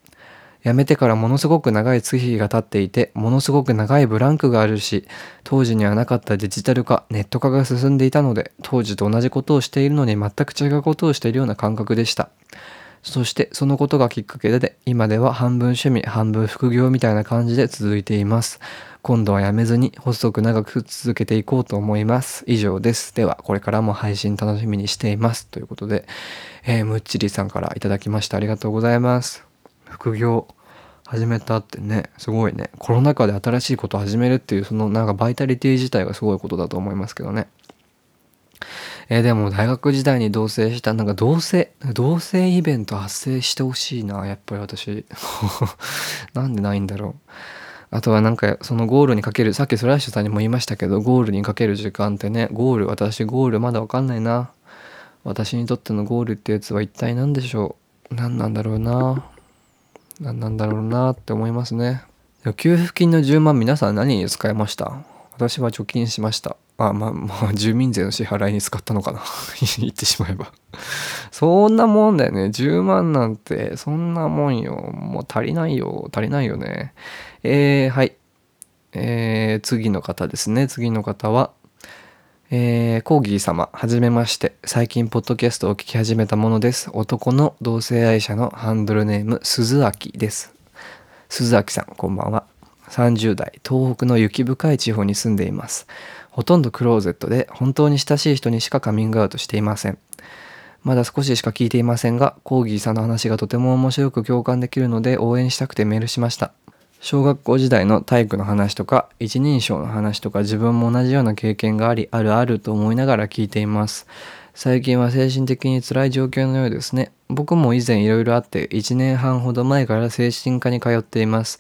辞めてからものすごく長い月日が経っていてものすごく長いブランクがあるし当時にはなかったデジタル化ネット化が進んでいたので当時と同じことをしているのに全く違うことをしているような感覚でした。そしてそのことがきっかけで今では半分趣味半分副業みたいな感じで続いています。今度はやめずに細く長く続けていこうと思います。以上です。ではこれからも配信楽しみにしています。ということで、えー、むっちりさんからいただきましたありがとうございます。副業始めたってねすごいね。コロナ禍で新しいことを始めるっていうそのなんかバイタリティ自体がすごいことだと思いますけどね。え、でも大学時代に同棲した、なんか同棲、同棲イベント発生してほしいな、やっぱり私。なんでないんだろう。あとはなんかそのゴールにかける、さっきスラッシュさんにも言いましたけど、ゴールにかける時間ってね、ゴール、私ゴールまだわかんないな。私にとってのゴールってやつは一体何でしょう。何なんだろうな。何なんだろうなって思いますね。給付金の10万皆さん何に使いました？私は貯金しました。あまあまあ住民税の支払いに使ったのかな 言ってしまえばそんなもんだよね10万なんてそんなもんよもう足りないよ足りないよねえー、はいえー、次の方ですね次の方はえー、コーギー様、はじめまして。最近、ポッドキャストを聞き始めたものです。男の同性愛者のハンドルネーム、鈴明です。鈴明さん、こんばんは。30代、東北の雪深い地方に住んでいます。ほとんどクローゼットで本当に親しい人にしかカミングアウトしていません。まだ少ししか聞いていませんが、コーギーさんの話がとても面白く共感できるので応援したくてメールしました。小学校時代の体育の話とか一人称の話とか自分も同じような経験がありあるあると思いながら聞いています最近は精神的に辛い状況のようですね僕も以前いろいろあって1年半ほど前から精神科に通っています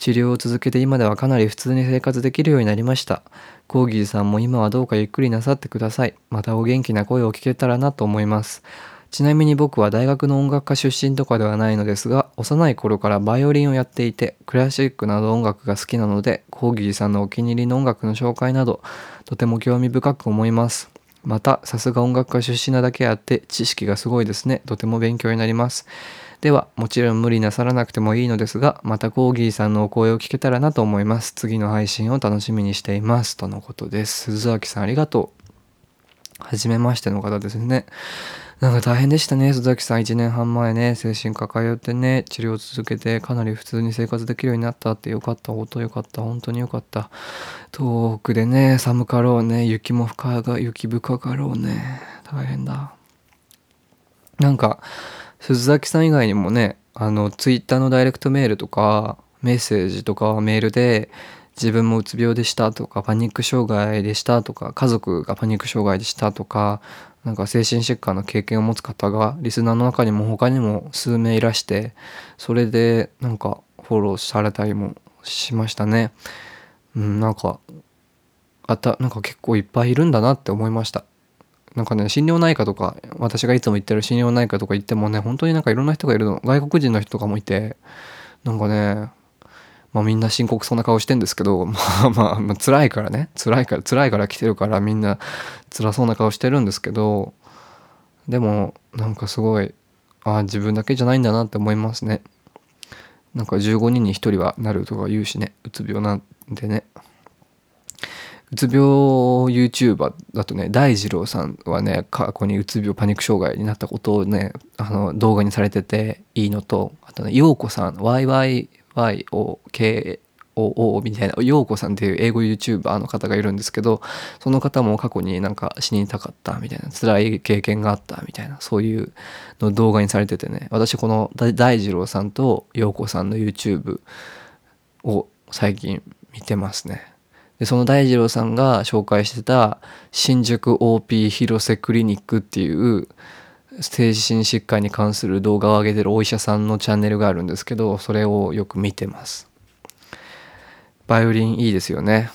治療を続けて今ではかなり普通に生活できるようになりました。コーギーさんも今はどうかゆっくりなさってください。またお元気な声を聞けたらなと思います。ちなみに僕は大学の音楽科出身とかではないのですが、幼い頃からバイオリンをやっていて、クラシックなど音楽が好きなので、コーギーさんのお気に入りの音楽の紹介など、とても興味深く思います。また、さすが音楽科出身なだけあって、知識がすごいですね。とても勉強になります。では、もちろん無理なさらなくてもいいのですが、またコーギーさんのお声を聞けたらなと思います。次の配信を楽しみにしています。とのことです。鈴崎さんありがとう。はじめましての方ですね。なんか大変でしたね、鈴崎さん。1年半前ね、精神科通ってね、治療を続けて、かなり普通に生活できるようになったってよかった。本当よかった。本当によかった。遠くでね、寒かろうね、雪も深が、雪深かろうね。大変だ。なんか、鈴崎さん以外にもねあのツイッターのダイレクトメールとかメッセージとかメールで自分もうつ病でしたとかパニック障害でしたとか家族がパニック障害でしたとかなんか精神疾患の経験を持つ方がリスナーの中にも他にも数名いらしてそれでなんかフォローされたりもしましたね。うん、なんかあたなんか結構いっぱいいるんだなって思いました。なんかね、心療内科とか、私がいつも行ってる心療内科とか行ってもね、本当になんかいろんな人がいるの。外国人の人とかもいて、なんかね、まあみんな深刻そうな顔してんですけど、まあまあ、まあ、辛いからね、辛いから、辛いから来てるからみんな辛そうな顔してるんですけど、でもなんかすごい、ああ、自分だけじゃないんだなって思いますね。なんか15人に1人はなるとか言うしね、うつ病なんでね。うつ病 YouTuber だとね大二郎さんはね過去にうつ病パニック障害になったことをねあの動画にされてていいのとあとね陽子さん YYYOKOO みたいな陽子さんっていう英語 YouTuber の方がいるんですけどその方も過去になんか死にたかったみたいな辛い経験があったみたいなそういうの動画にされててね私この大二郎さんと陽子さんの YouTube を最近見てますね。でその大二郎さんが紹介してた新宿 OP 広瀬クリニックっていう精神疾患に関する動画を上げてるお医者さんのチャンネルがあるんですけどそれをよく見てます。バイオリンいいですよね。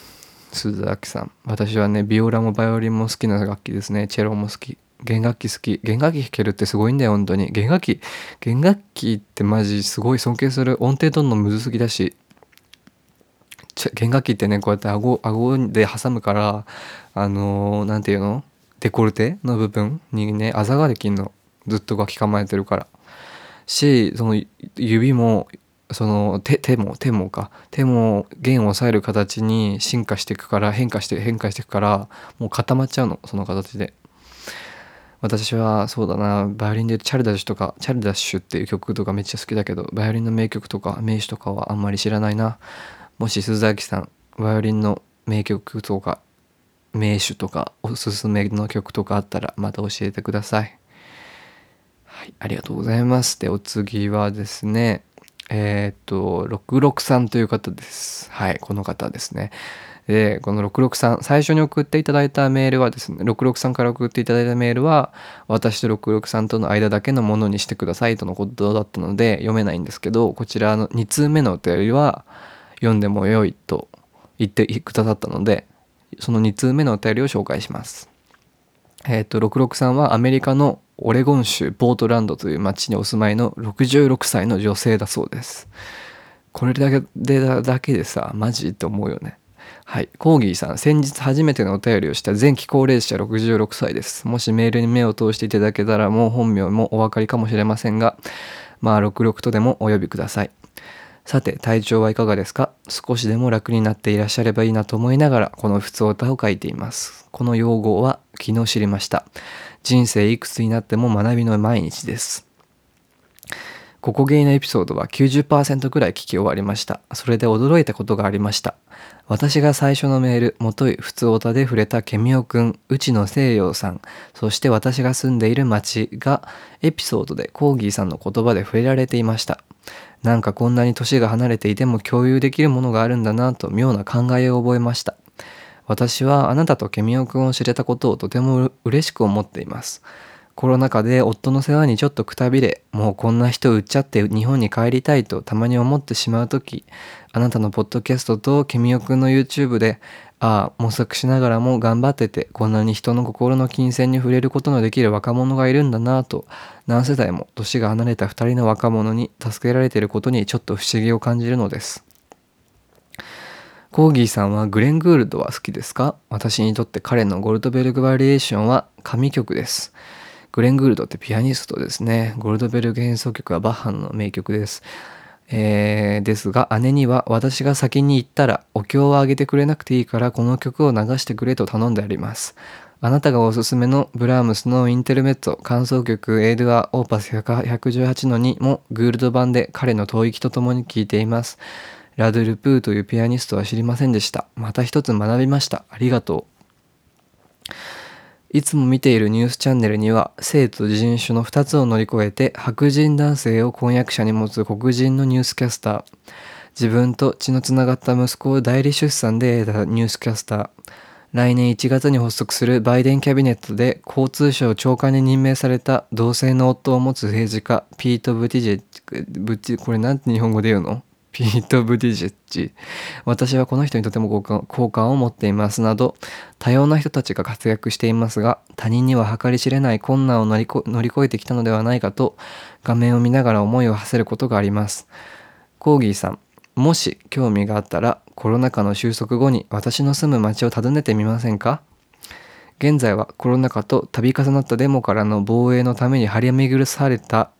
鈴崎さん。私はねビオラもバイオリンも好きな楽器ですね。チェロも好き。弦楽器好き。弦楽器弾けるってすごいんだよ本当に。弦楽器弦楽器ってマジすごい尊敬する。音程取るのむずすぎだし。弦楽器ってねこうやって顎顎で挟むからあの何、ー、て言うのデコルテの部分にねあざができんのずっと楽器構えてるからしその指もその手手も手もか手も弦を押さえる形に進化していくから変化して変化していくからもう固まっちゃうのその形で私はそうだなバイオリンでチャルダッシュとかチャルダッシュっていう曲とかめっちゃ好きだけどバイオリンの名曲とか名手とかはあんまり知らないなもし鈴崎さんバイオリンの名曲とか名手とかおすすめの曲とかあったらまた教えてください。はい、ありがとうございます。で、お次はですね、えー、っと、663という方です。はい、この方ですね。で、この663、最初に送っていただいたメールはですね、663から送っていただいたメールは、私と663との間だけのものにしてくださいとのことだったので、読めないんですけど、こちらの2通目のお便りは、読んでもよいと言ってくださったので、その2通目のお便りを紹介します。えっ、ー、と、663はアメリカのオレゴン州ポートランドという町にお住まいの66歳の女性だそうです。これだけでだけでさ、マジって思うよね。はい。コーギーさん、先日初めてのお便りをした前期高齢者66歳です。もしメールに目を通していただけたらもう本名もお分かりかもしれませんが、まあ66とでもお呼びください。さて、体調はいかがですか？少しでも楽になっていらっしゃればいいなと思いながら、この普通歌を書いています。この用語は昨日知りました。人生いくつになっても学びの毎日です。ここゲイのエピソードは90%くらい聞き終わりました。それで驚いたことがありました。私が最初のメール、もとい普通オタで触れたケミオくん、内野聖陽さん、そして私が住んでいる町がエピソードでコーギーさんの言葉で触れられていました。なんかこんなに年が離れていても共有できるものがあるんだなと妙な考えを覚えました。私はあなたとケミオくんを知れたことをとても嬉しく思っています。コロナ禍で夫の世話にちょっとくたびれ、もうこんな人売っちゃって日本に帰りたいとたまに思ってしまうとき、あなたのポッドキャストとケミオくんの YouTube で、ああ、模索しながらも頑張ってて、こんなに人の心の金銭に触れることのできる若者がいるんだなぁと、何世代も年が離れた二人の若者に助けられていることにちょっと不思議を感じるのです。コーギーさんはグレン・グールドは好きですか？私にとって彼のゴルトベルグ・バリエーションは神曲です。グレン・グールドってピアニストですね。ゴルドベルグ演奏曲はバッハの名曲です。えー、ですが姉には私が先に行ったらお経をあげてくれなくていいからこの曲を流してくれと頼んであります。あなたがおすすめのブラームスのインテルメッツ感想曲エイドアオーパス118の2もグールド版で彼の吐息とともに聴いています。ラドゥルプーというピアニストは知りませんでした。また一つ学びました。ありがとう。いつも見ているニュースチャンネルには性と人種の2つを乗り越えて白人男性を婚約者に持つ黒人のニュースキャスター。自分と血のつながった息子を代理出産で得たニュースキャスター。来年1月に発足するバイデンキャビネットで交通省長官に任命された同性の夫を持つ政治家ピート・ブティジェブティこれなんて日本語で言うの？ピート・ブディジェッジ。私はこの人にとても好感を持っていますなど、多様な人たちが活躍していますが、他人には計り知れない困難を乗り越えてきたのではないかと、画面を見ながら思いを馳せることがあります。コーギーさん、もし興味があったら、コロナ禍の収束後に私の住む町を訪ねてみませんか？現在はコロナ禍と度重なったデモからの防衛のために張り巡らされた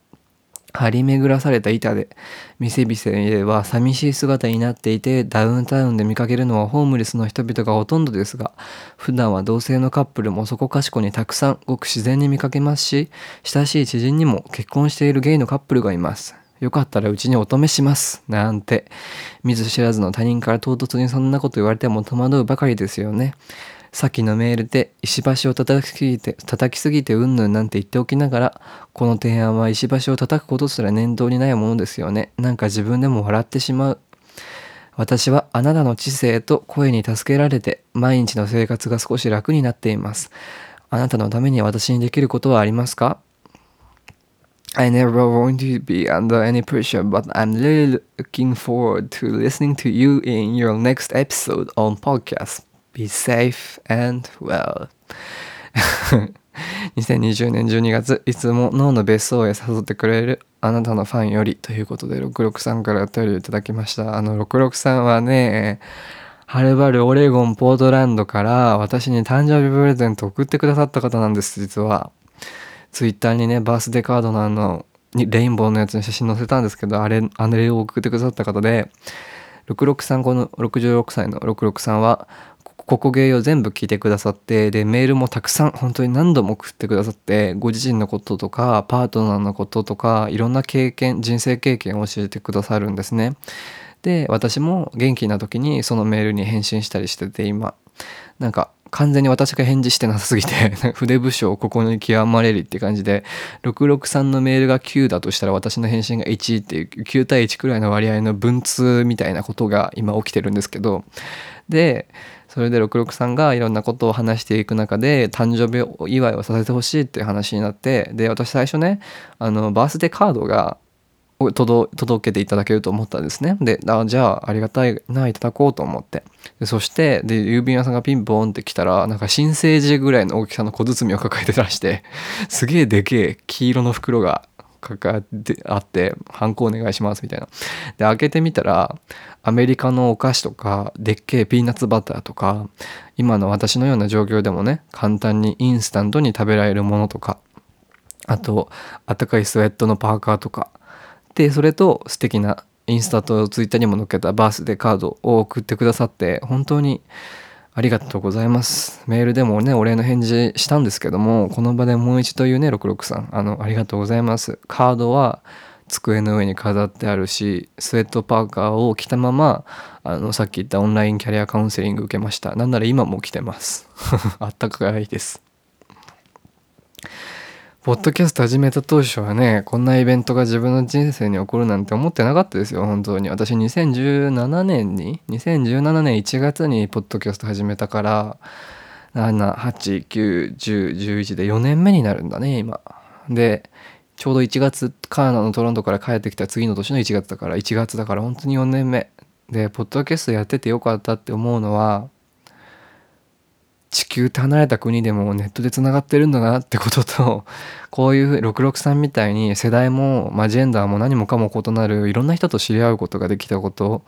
張り巡らされた板で、店々は寂しい姿になっていて、ダウンタウンで見かけるのはホームレスの人々がほとんどですが、普段は同性のカップルもそこかしこにたくさんごく自然に見かけますし、親しい知人にも結婚しているゲイのカップルがいます。よかったらうちにお止めします。なんて。見ず知らずの他人から唐突にそんなこと言われても戸惑うばかりですよね。さっきのメールで石橋を叩きすぎて、叩きすぎてうんぬんなんて言っておきながら、この提案は石橋を叩くことすら念頭にないものですよね。なんか自分でも笑ってしまう。私はあなたの知性と声に助けられて毎日の生活が少し楽になっています。あなたのために私にできることはありますか？I never want to be under any pressure, but I'm really looking forward to listening to you in your next episode on podcast. Be safe and well. 2020年12月、いつも脳の別荘へ誘ってくれるあなたのファンよりということで、663からお便りいただきました。あの、663はね、はるばるオレゴン、ポートランドから私に誕生日プレゼント送ってくださった方なんです、実は。ツイッターにね、バースデーカードのあの、レインボーのやつに写真載せたんですけど、あれ、あれを送ってくださった方で、663この66歳の663は、ここ芸を全部聞いてくださって、で、メールもたくさん、本当に何度も送ってくださって、ご自身のこととか、パートナーのこととか、いろんな経験、人生経験を教えてくださるんですね。で、私も元気な時にそのメールに返信したりしてて、今。なんか、完全に私が返事してなさすぎて 筆武将ここに極まれるって感じで、663のメールが9だとしたら私の返信が1っていう9対1くらいの割合の文通みたいなことが今起きてるんですけど、で、それで663がいろんなことを話していく中で誕生日祝いをさせてほしいっていう話になってで私最初ねあのバースデーカードが届けていただけると思ったんですね。で、あじゃあありがたいな、いただこうと思って。でそして、で、郵便屋さんがピンポンって来たら、なんか新生児ぐらいの大きさの小包を抱えてらして、すげえでけえ黄色の袋が抱えてあって、ハンコお願いしますみたいな。で、開けてみたら、アメリカのお菓子とか、でっけえピーナッツバターとか、今の私のような状況でもね、簡単にインスタントに食べられるものとか、あと、あったかいスウェットのパーカーとか、で、それと素敵なインスタとツイッターにも載っけたバースデーカードを送ってくださって、本当にありがとうございます。メールでもね、お礼の返事したんですけども、この場でもう一度言うね、663。あの、ありがとうございます。カードは机の上に飾ってあるしスウェットパーカーを着たままあのさっき言ったオンラインキャリアカウンセリング受けましたなんなら今も着てます あったかいですポッドキャスト始めた当初はねこんなイベントが自分の人生に起こるなんて思ってなかったですよ。本当に。私2017年に2017年1月にポッドキャスト始めたから7891011で4年目になるんだね今。でちょうど1月カーナのトロントから帰ってきた次の年の1月だから1月だから本当に4年目。でポッドキャストやっててよかったって思うのは地球って離れた国でもネットでつながってるんだなってことと こういう663みたいに世代も、まあ、ジェンダーも何もかも異なるいろんな人と知り合うことができたこと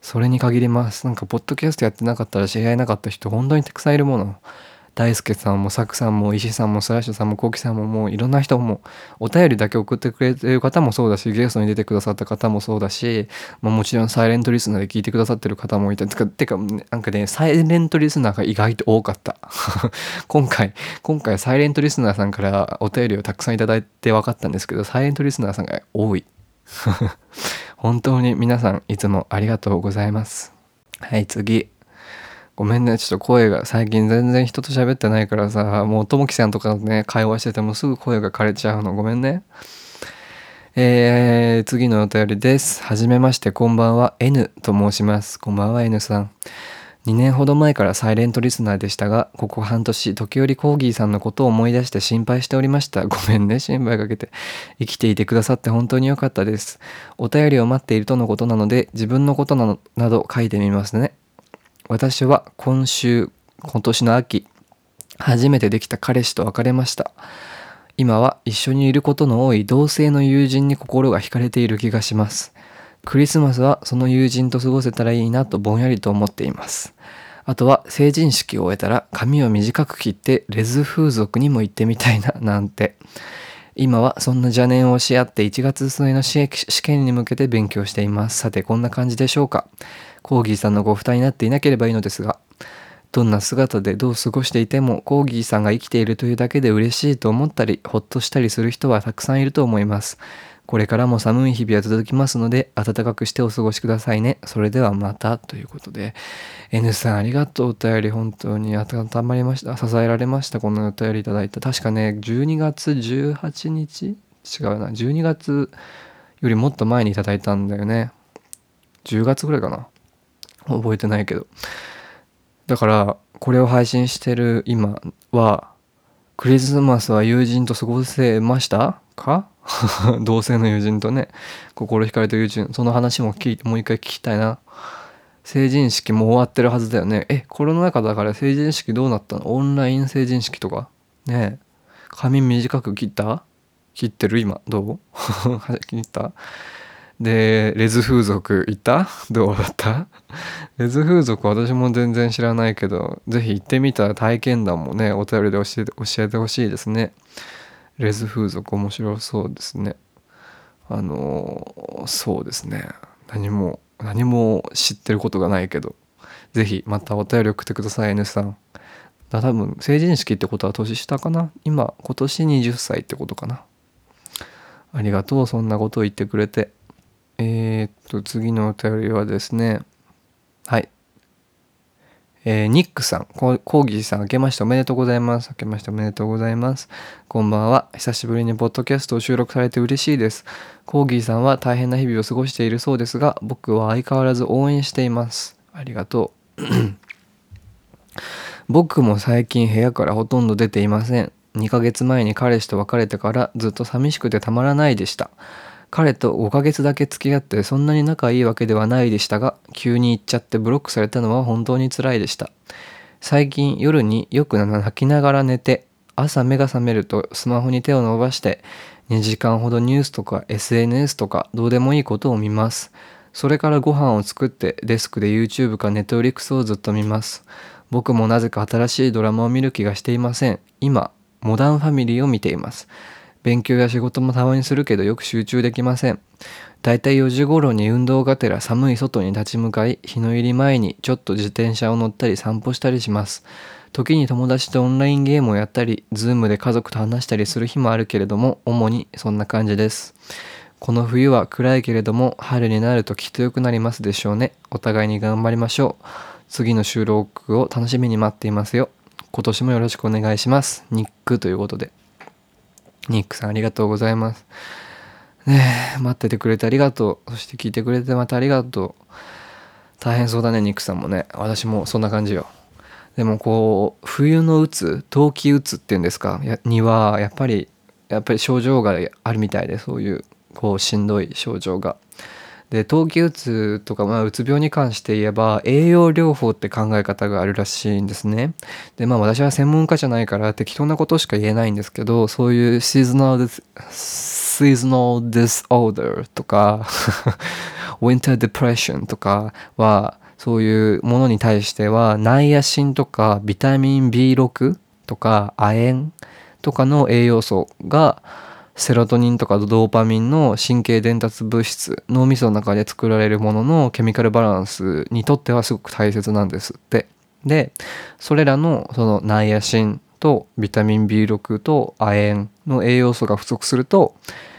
それに限ります。なんかポッドキャストやってなかったら知り合えなかった人本当にたくさんいるもの。大輔さんもサクさんも石さんもスラッシュさんもコウキさんももういろんな人もお便りだけ送ってくれてる方もそうだしゲストに出てくださった方もそうだし、まあ、もちろんサイレントリスナーで聞いてくださってる方もいたてかてかなんかねサイレントリスナーが意外と多かった。今回今回サイレントリスナーさんからお便りをたくさんいただいて分かったんですけどサイレントリスナーさんが多い。本当に皆さんいつもありがとうございます。はい次。ごめんね、ちょっと声が最近全然人と喋ってないからさ、もうともきさんとかね、会話しててもすぐ声が枯れちゃうの。ごめんね。えー、次のお便りです。はじめまして、こんばんは。N と申します。こんばんは、N さん。2年ほど前からサイレントリスナーでしたが、ここ半年、時折コーギーさんのことを思い出して心配しておりました。ごめんね、心配かけて。生きていてくださって本当に良かったです。お便りを待っているとのことなので、自分のことなど書いてみますね。私は今週、今年の秋、初めてできた彼氏と別れました。今は一緒にいることの多い同性の友人に心が惹かれている気がします。クリスマスはその友人と過ごせたらいいなとぼんやりと思っています。あとは成人式を終えたら髪を短く切ってレズ風俗にも行ってみたいななんて。今はそんな邪念をし合って1月末の試験に向けて勉強しています。さてこんな感じでしょうか。コーギーさんのご負担になっていなければいいのですが、どんな姿でどう過ごしていてもコーギーさんが生きているというだけで嬉しいと思ったり、ほっとしたりする人はたくさんいると思います。これからも寒い日々は続きますので、暖かくしてお過ごしくださいね。それではまた、ということで。N さんありがとう。お便り本当に温まりました。支えられました。このお便りいただいた。確かね、12月18日？違うな。12月よりもっと前にいただいたんだよね。10月ぐらいかな。覚えてないけど。だからこれを配信してる今はクリスマスは友人と過ごせました？か？同性の友人とね。心惹かれた友人。その話も聞いてもう一回聞きたいな。成人式も終わってるはずだよね。えコロナ禍だから成人式どうなったの？オンライン成人式とか？ね髪短く切った？切ってる今？どう？切った？でレズ風俗行った？どうだった？レズ風俗私も全然知らないけど是非行ってみた体験談もねお便りで教えて教えてほしいですね。レズ風俗面白そうですね。あのそうですね。何も何も知ってることがないけど是非またお便り送ってください N さん。だ多分成人式ってことは年下かな？今今年20歳ってことかな。ありがとうそんなことを言ってくれて。えー、っと、次のお便りはですね、はい。えー、ニックさん、コーギーさん、明けましておめでとうございます。明けましておめでとうございます。こんばんは。久しぶりにポッドキャストを収録されて嬉しいです。コーギーさんは大変な日々を過ごしているそうですが、僕は相変わらず応援しています。ありがとう。僕も最近部屋からほとんど出ていません。2ヶ月前に彼氏と別れてからずっと寂しくてたまらないでした。彼と5ヶ月だけ付き合ってそんなに仲いいわけではないでしたが急に行っちゃってブロックされたのは本当に辛いでした。最近夜によく泣きながら寝て朝目が覚めるとスマホに手を伸ばして2時間ほどニュースとか SNS とかどうでもいいことを見ます。それからご飯を作ってデスクで YouTube か Netflix をずっと見ます。僕もなぜか新しいドラマを見る気がしていません。今モダンファミリーを見ています。勉強や仕事もたまにするけどよく集中できません。だいたい4時頃に運動がてら寒い外に立ち向かい、日の入り前にちょっと自転車を乗ったり散歩したりします。時に友達とオンラインゲームをやったり、ズームで家族と話したりする日もあるけれども、主にそんな感じです。この冬は暗いけれども、春になるときっと良くなりますでしょうね。お互いに頑張りましょう。次の収録を楽しみに待っていますよ。今年もよろしくお願いします。ニックということで。ニックさんありがとうございます。ねえ、待っててくれてありがとう。そして聞いてくれてまたありがとう。大変そうだね、ニックさんもね。私もそんな感じよ。でもこう、冬のうつ、冬季うつっていうんですか、には、やっぱり、やっぱり症状があるみたいで、そういう、こう、しんどい症状が。で冬季うつとか、まあ、うつ病に関して言えば栄養療法って考え方があるらしいんですね。でまあ私は専門家じゃないから適当なことしか言えないんですけどそういうシーズナルシーズナルディスオーダーとかウィンターデプレッションとかはそういうものに対してはナイアシンとかビタミン B6 とか亜鉛とかの栄養素がセロトニンとかドーパミンの神経伝達物質脳みその中で作られるもののケミカルバランスにとってはすごく大切なんですって。でそれらのそのナイアシンとビタミン B6 と亜鉛の栄養素が不足すると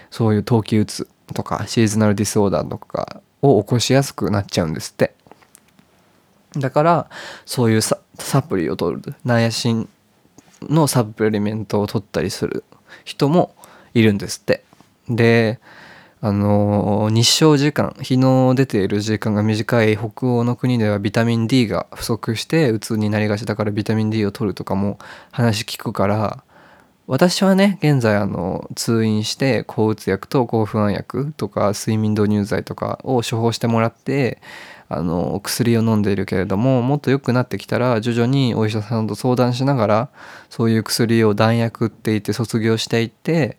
そういう冬季うつとかシーズナルディスオーダーとかを起こしやすくなっちゃうんですって。だからそういうサプリを取るナイアシンのサプリメントを取ったりする人もいるんですって。であの日照時間日の出ている時間が短い北欧の国ではビタミン D が不足してうつになりがちだからビタミン D を取るとかも話聞くから私はね現在あの通院して抗うつ薬と抗不安薬とか睡眠導入剤とかを処方してもらってあの薬を飲んでいるけれどももっと良くなってきたら徐々にお医者さんと相談しながらそういう薬を弾薬って言って卒業していって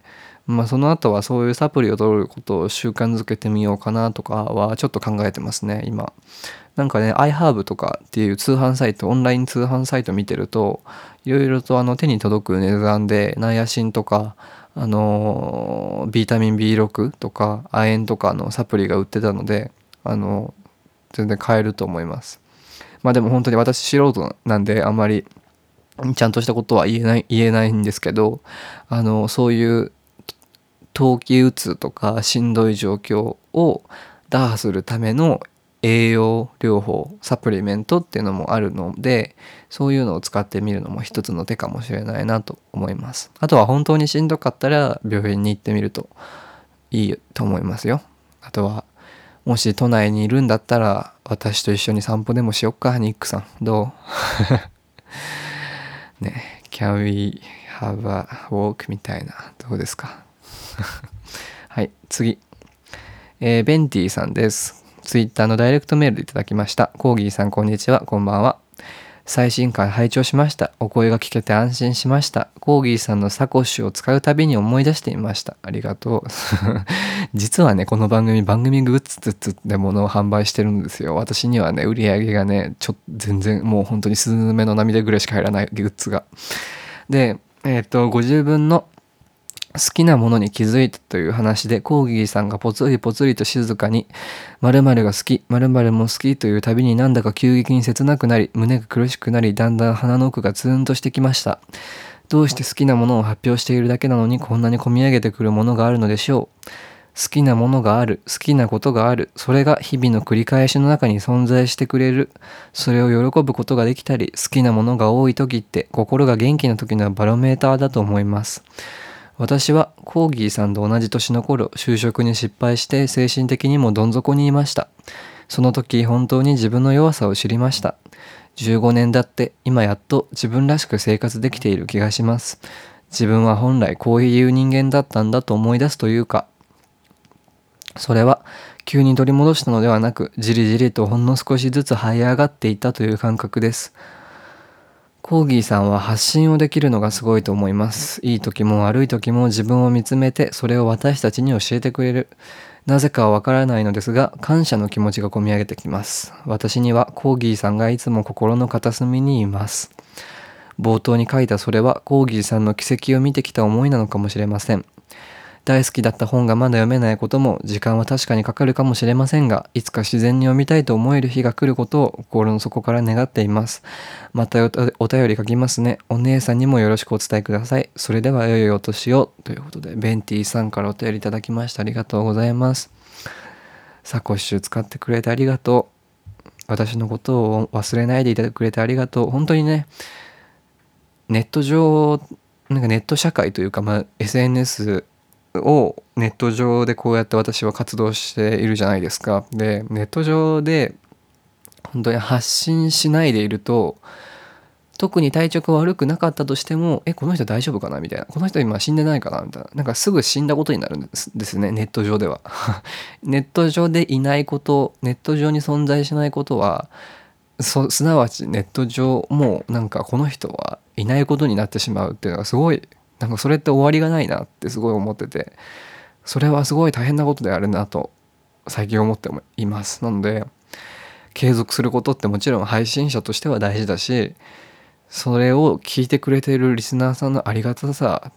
まあ、その後はそういうサプリを取ることを習慣づけてみようかなとかはちょっと考えてますね今。なんかね iHerb とかっていう通販サイトオンライン通販サイト見てるといろいろとあの手に届く値段でナイアシンとかあのビタミン B6 とか亜鉛とかのサプリが売ってたのであの全然買えると思います。まあでも本当に私素人なんであんまりちゃんとしたことは言えない言えないんですけどあのそういう冬季うつとかしんどい状況を打破するための栄養療法サプリメントっていうのもあるのでそういうのを使ってみるのも一つの手かもしれないなと思います。あとは本当にしんどかったら病院に行ってみるといいと思いますよ。あとはもし都内にいるんだったら私と一緒に散歩でもしよっかニックさん。どう？ね Can we have a walk みたいなどうですか？はい次えー、ベンティさんですツイッターのダイレクトメールでいただきましたコーギーさんこんにちはこんばんは最新回拝聴しました。お声が聞けて安心しました。コーギーさんのサコッシュを使うたびに思い出していました。ありがとう。実はね、この番組、番組グッズで物を販売してるんですよ。私にはね、売り上げがね、ちょっと全然もう本当にスズメの涙ぐらいしか入らないグッズが。で、えっ、と、ご自分の好きなものに気づいたという話でコーギーさんがぽつりぽつりと静かに〇〇が好き〇〇も好きという旅になんだか急激に切なくなり胸が苦しくなりだんだん鼻の奥がツーンとしてきました。どうして好きなものを発表しているだけなのにこんなに込み上げてくるものがあるのでしょう。好きなものがある好きなことがあるそれが日々の繰り返しの中に存在してくれる。それを喜ぶことができたり好きなものが多い時って心が元気な時のバロメーターだと思います。私はコーギーさんと同じ年の頃就職に失敗して精神的にもどん底にいました。その時本当に自分の弱さを知りました。15年だって今やっと自分らしく生活できている気がします。自分は本来こういう人間だったんだと思い出すというか。それは急に取り戻したのではなくじりじりとほんの少しずつ這い上がっていったという感覚です。コーギーさんは発信をできるのがすごいと思います。いい時も悪い時も自分を見つめてそれを私たちに教えてくれる。なぜかはわからないのですが感謝の気持ちがこみ上げてきます。私にはコーギーさんがいつも心の片隅にいます。冒頭に書いたそれはコーギーさんの奇跡を見てきた思いなのかもしれません。大好きだった本がまだ読めないことも時間は確かにかかるかもしれませんがいつか自然に読みたいと思える日が来ることを心の底から願っています。またお便り書きますね。お姉さんにもよろしくお伝えください。それでは良いお年をということでベンティさんからお便りいただきました。ありがとうございます。サコッシュ使ってくれてありがとう。私のことを忘れないでいてくれてありがとう。本当にねネット上なんかネット社会というか、まあ、SNS をネット上でこうやって私は活動しているじゃないですか。でネット上で本当に発信しないでいると特に体調が悪くなかったとしてもえこの人大丈夫かな？みたいな。この人今死んでないかな？みたいな。なんかすぐ死んだことになるんですですねネット上では。ネット上でいないことネット上に存在しないことはすなわちネット上もうなんかこの人はいないことになってしまうっていうのがすごいなんかそれって終わりがないなってすごい思っててそれはすごい大変なことであるなと最近思っています。なので継続することってもちろん配信者としては大事だしそれを聞いてくれているリスナーさんのありがたさ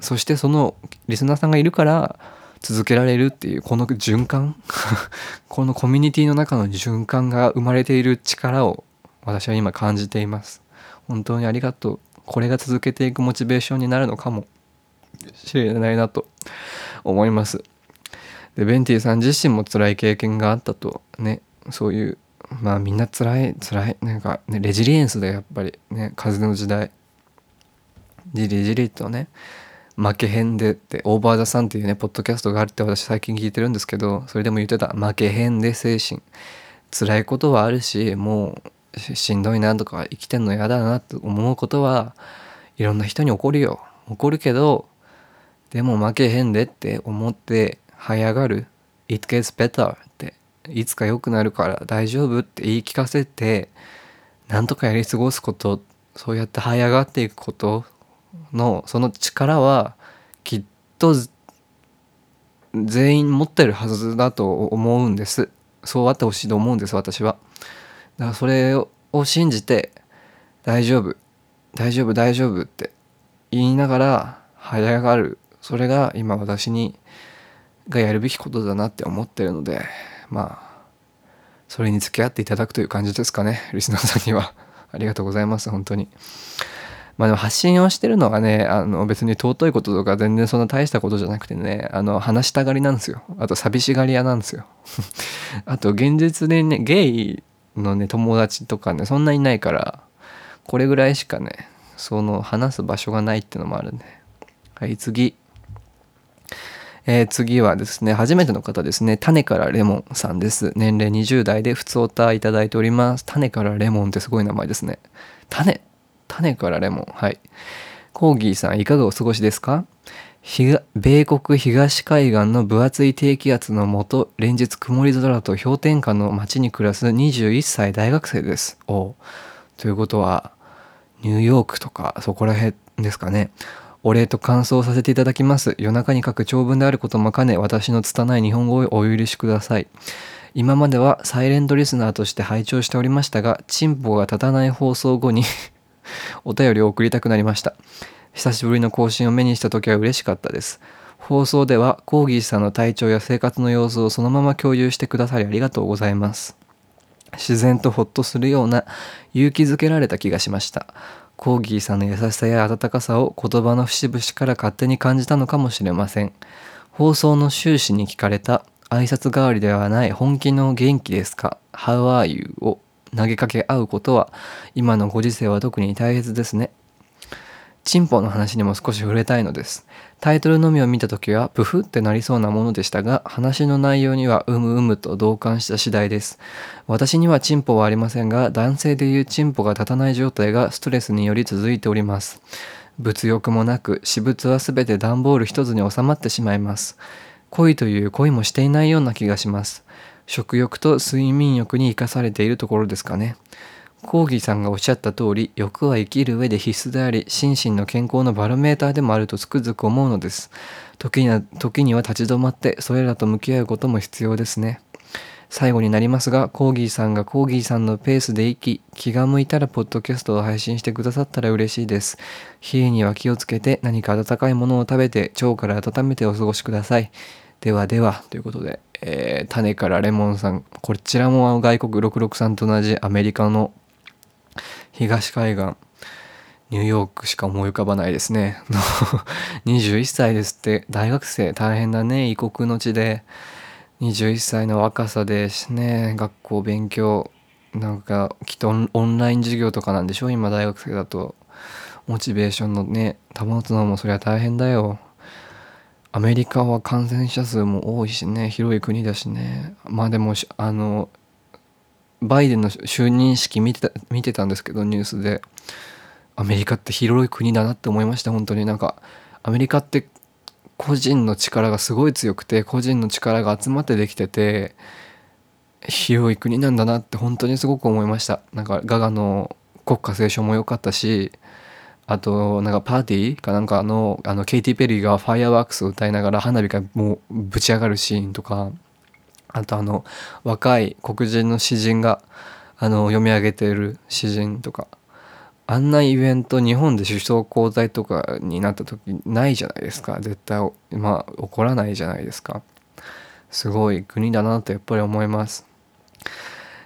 そしてそのリスナーさんがいるから続けられるっていうこの循環 このコミュニティの中の循環が生まれている力を私は今感じています。本当にありがとう。これが続けていくモチベーションになるのかもしれないなと思います。でベンティさん自身も辛い経験があったと。ねそういうまあみんな辛い辛いなんか、ね、レジリエンスでやっぱり。ね風の時代。じりじりとね負けへんでってオーバーザさんっていうねポッドキャストがあるって私最近聞いてるんですけどそれでも言ってた負けへんで精神。辛いことはあるしもうしんどいなとか生きてんの嫌だなと思うことはいろんな人に起こるよ。起こるけどでも負けへんでって思って這い上がる。It gets better って。いつか良くなるから大丈夫って言い聞かせてなんとかやり過ごすことそうやって這い上がっていくことのその力はきっと全員持ってるはずだと思うんです。そうあってほしいと思うんです私は。だからそれを信じて大丈夫大丈夫大丈夫って言いながら這い上がる。それが今私にがやるべきことだなって思ってるのでまあそれに付き合っていただくという感じですかねリスナーさんには。ありがとうございます本当に。まあでも発信をしてるのがねあの別に尊いこととか全然そんな大したことじゃなくてねあの話したがりなんですよ。あと寂しがり屋なんですよ。あと現実でねゲイのね友達とかねそんなにないからこれぐらいしかねその話す場所がないってのもあるんではい次えー、次はですね、初めての方ですね、種からレモンさんです。年齢20代で普通おたいただいております。種からレモンってすごい名前ですね。種種からレモン。はい。コーギーさん、いかがお過ごしですか？米国東海岸の分厚い低気圧のもと、連日曇り空と氷点下の街に暮らす21歳大学生です。おということは、ニューヨークとかそこら辺ですかね。お礼と感想させていただきます。夜中に書く長文であることも兼ね、私の拙い日本語をお許しください。今まではサイレントリスナーとして拝聴しておりましたが、チンポが立たない放送後に お便りを送りたくなりました。久しぶりの更新を目にした時は嬉しかったです。放送ではコーギーさんの体調や生活の様子をそのまま共有してくださりありがとうございます。自然とほっとするような勇気づけられた気がしました。コーギーさんの優しさや温かさを言葉の節々から勝手に感じたのかもしれません。放送の終始に聞かれた挨拶代わりではない本気の元気ですか ?How are you? を投げかけ合うことは今のご時世は特に大切ですね。チンポの話にも少し触れたいのです。タイトルのみを見た時はプフってなりそうなものでしたが、話の内容にはうむうむと同感した次第です。私にはチンポはありませんが、男性でいうチンポが立たない状態がストレスにより続いております。物欲もなく、私物は全て段ボール一つに収まってしまいます。恋という恋もしていないような気がします。食欲と睡眠欲に生かされているところですかね。コーギーさんがおっしゃった通り、欲は生きる上で必須であり、心身の健康のバロメーターでもあるとつくづく思うのです。時には、時には立ち止まって、それらと向き合うことも必要ですね。最後になりますが、コーギーさんがコーギーさんのペースで生き、気が向いたらポッドキャストを配信してくださったら嬉しいです。冷えには気をつけて何か温かいものを食べて腸から温めてお過ごしください。ではでは、ということで、えー、種からレモンさん、こちらも外国663と同じアメリカの東海岸ニューヨークしか思い浮かばないですね。21歳ですって大学生大変だね異国の地で。21歳の若さですね学校勉強なんかきっとオンライン授業とかなんでしょ今大学生だと。モチベーションのね保つのもそりゃ大変だよ。アメリカは感染者数も多いしね広い国だしね。まあでもあのバイデンの就任式見てた見てたんですけどニュースで。アメリカって広い国だなって思いました本当に。なんかアメリカって個人の力がすごい強くて個人の力が集まってできてて広い国なんだなって本当にすごく思いました。なんかガガの国歌斉唱も良かったしあとなんかパーティーかなんかのあのケイティ・ペリーが「ファイアワークス」を歌いながら花火がもうぶち上がるシーンとかあとあの若い黒人の詩人があの読み上げている詩人とかあんなイベント日本で首相交代とかになった時ないじゃないですか。絶対まあ起こらないじゃないですか。すごい国だなとやっぱり思います。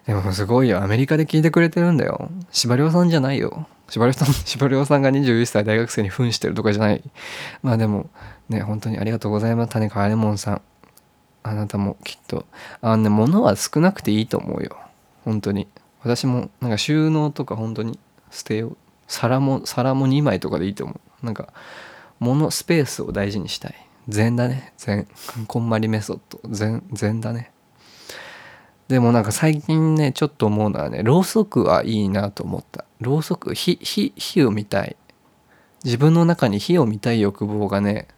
でもすごいよ。アメリカで聞いてくれてるんだよ。司馬遼さんじゃないよ。司馬遼さん 司馬遼さんが21歳大学生に扮してるとかじゃない。まあでもね本当にありがとうございます。種川レモンさん。あなたもきっと。あのね物は少なくていいと思うよ。本当に。私もなんか収納とか本当に捨てよう。皿も皿も2枚とかでいいと思う。なんか物スペースを大事にしたい。禅だね。禅。こんまりメソッド。禅禅だね。でもなんか最近ねちょっと思うのはねろうそくはいいなと思った。ろうそく火火火を見たい。自分の中に火を見たい欲望がね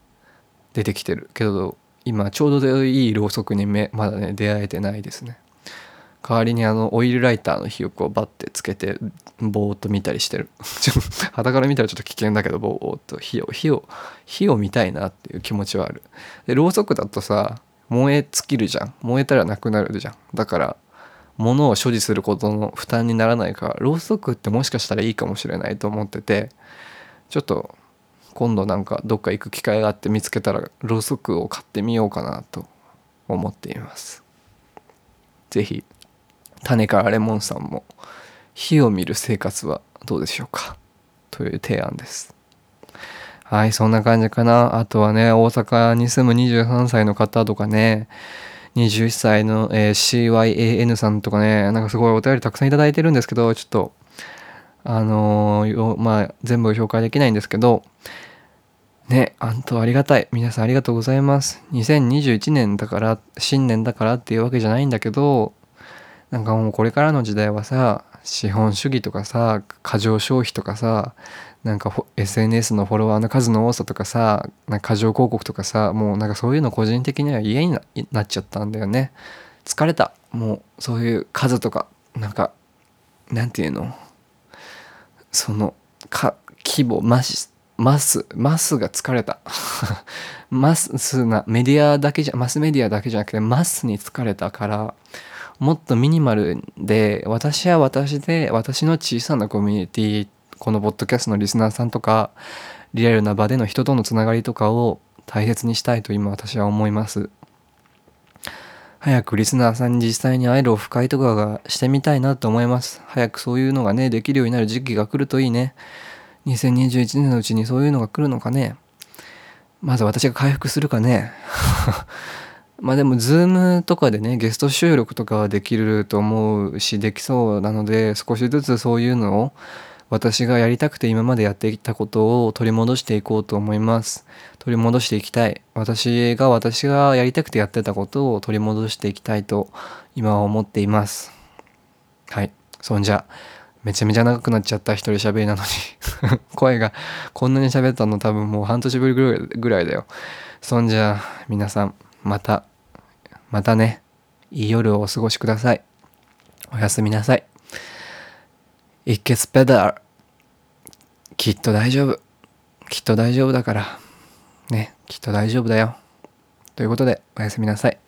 出てきてる。けど今ちょうどいいろうそくにめまだね出会えてないですね。代わりにあのオイルライターの火をこうバッてつけてぼーっと見たりしてる。肌から見たらちょっと危険だけどぼーっと火を火を火を見たいなっていう気持ちはある。でろうそくだとさ燃え尽きるじゃん。燃えたらなくなるじゃん。だから物を所持することの負担にならないからろうそくってもしかしたらいいかもしれないと思っててちょっと今度なんかどっか行く機会があって見つけたらろうそくを買ってみようかなと思っています。是非種からレモンさんも火を見る生活はどうでしょうか。という提案です。はいそんな感じかな。あとはね大阪に住む23歳の方とかね21歳の、えー、CYAN さんとかねなんかすごいお便りたくさんいただいてるんですけどちょっとあのー、まあ全部紹介できないんですけどね、あんとありがたい。皆さんありがとうございます。2021年だから、新年だからっていうわけじゃないんだけど、なんかもうこれからの時代はさ、資本主義とかさ、過剰消費とかさ、なんか SNS のフォロワーの数の多さとかさ、なんか過剰広告とかさ、もうなんかそういうの個人的には嫌になっちゃったんだよね。疲れた。もうそういう数とか、なんか、なんていうの？その、か、規模、マス、マス、マスが疲れた。マスな、メディアだけじゃ、マスメディアだけじゃなくて、マスに疲れたから、もっとミニマルで、私は私で、私の小さなコミュニティ、このポッドキャストのリスナーさんとか、リアルな場での人とのつながりとかを大切にしたいと今私は思います。早くリスナーさんに実際に会えるオフ会とかがしてみたいなと思います。早くそういうのがね、できるようになる時期が来るといいね。2021年のうちにそういうのが来るのかね？まず私が回復するかね？まあでも、ズームとかでね、ゲスト収録とかはできると思うし、できそうなので、少しずつそういうのを私がやりたくて今までやってきたことを取り戻していこうと思います。取り戻していきたい。私が私がやりたくてやってたことを取り戻していきたいと今は思っています。はい。そんじゃ。めちゃめちゃ長くなっちゃった一人喋りなのに 声がこんなに喋ったの多分もう半年ぶりぐらいだよ。そんじゃ皆さんまたまたねいい夜をお過ごしください。おやすみなさい。It gets better. きっと大丈夫。きっと大丈夫だから。ね、きっと大丈夫だよ。ということでおやすみなさい。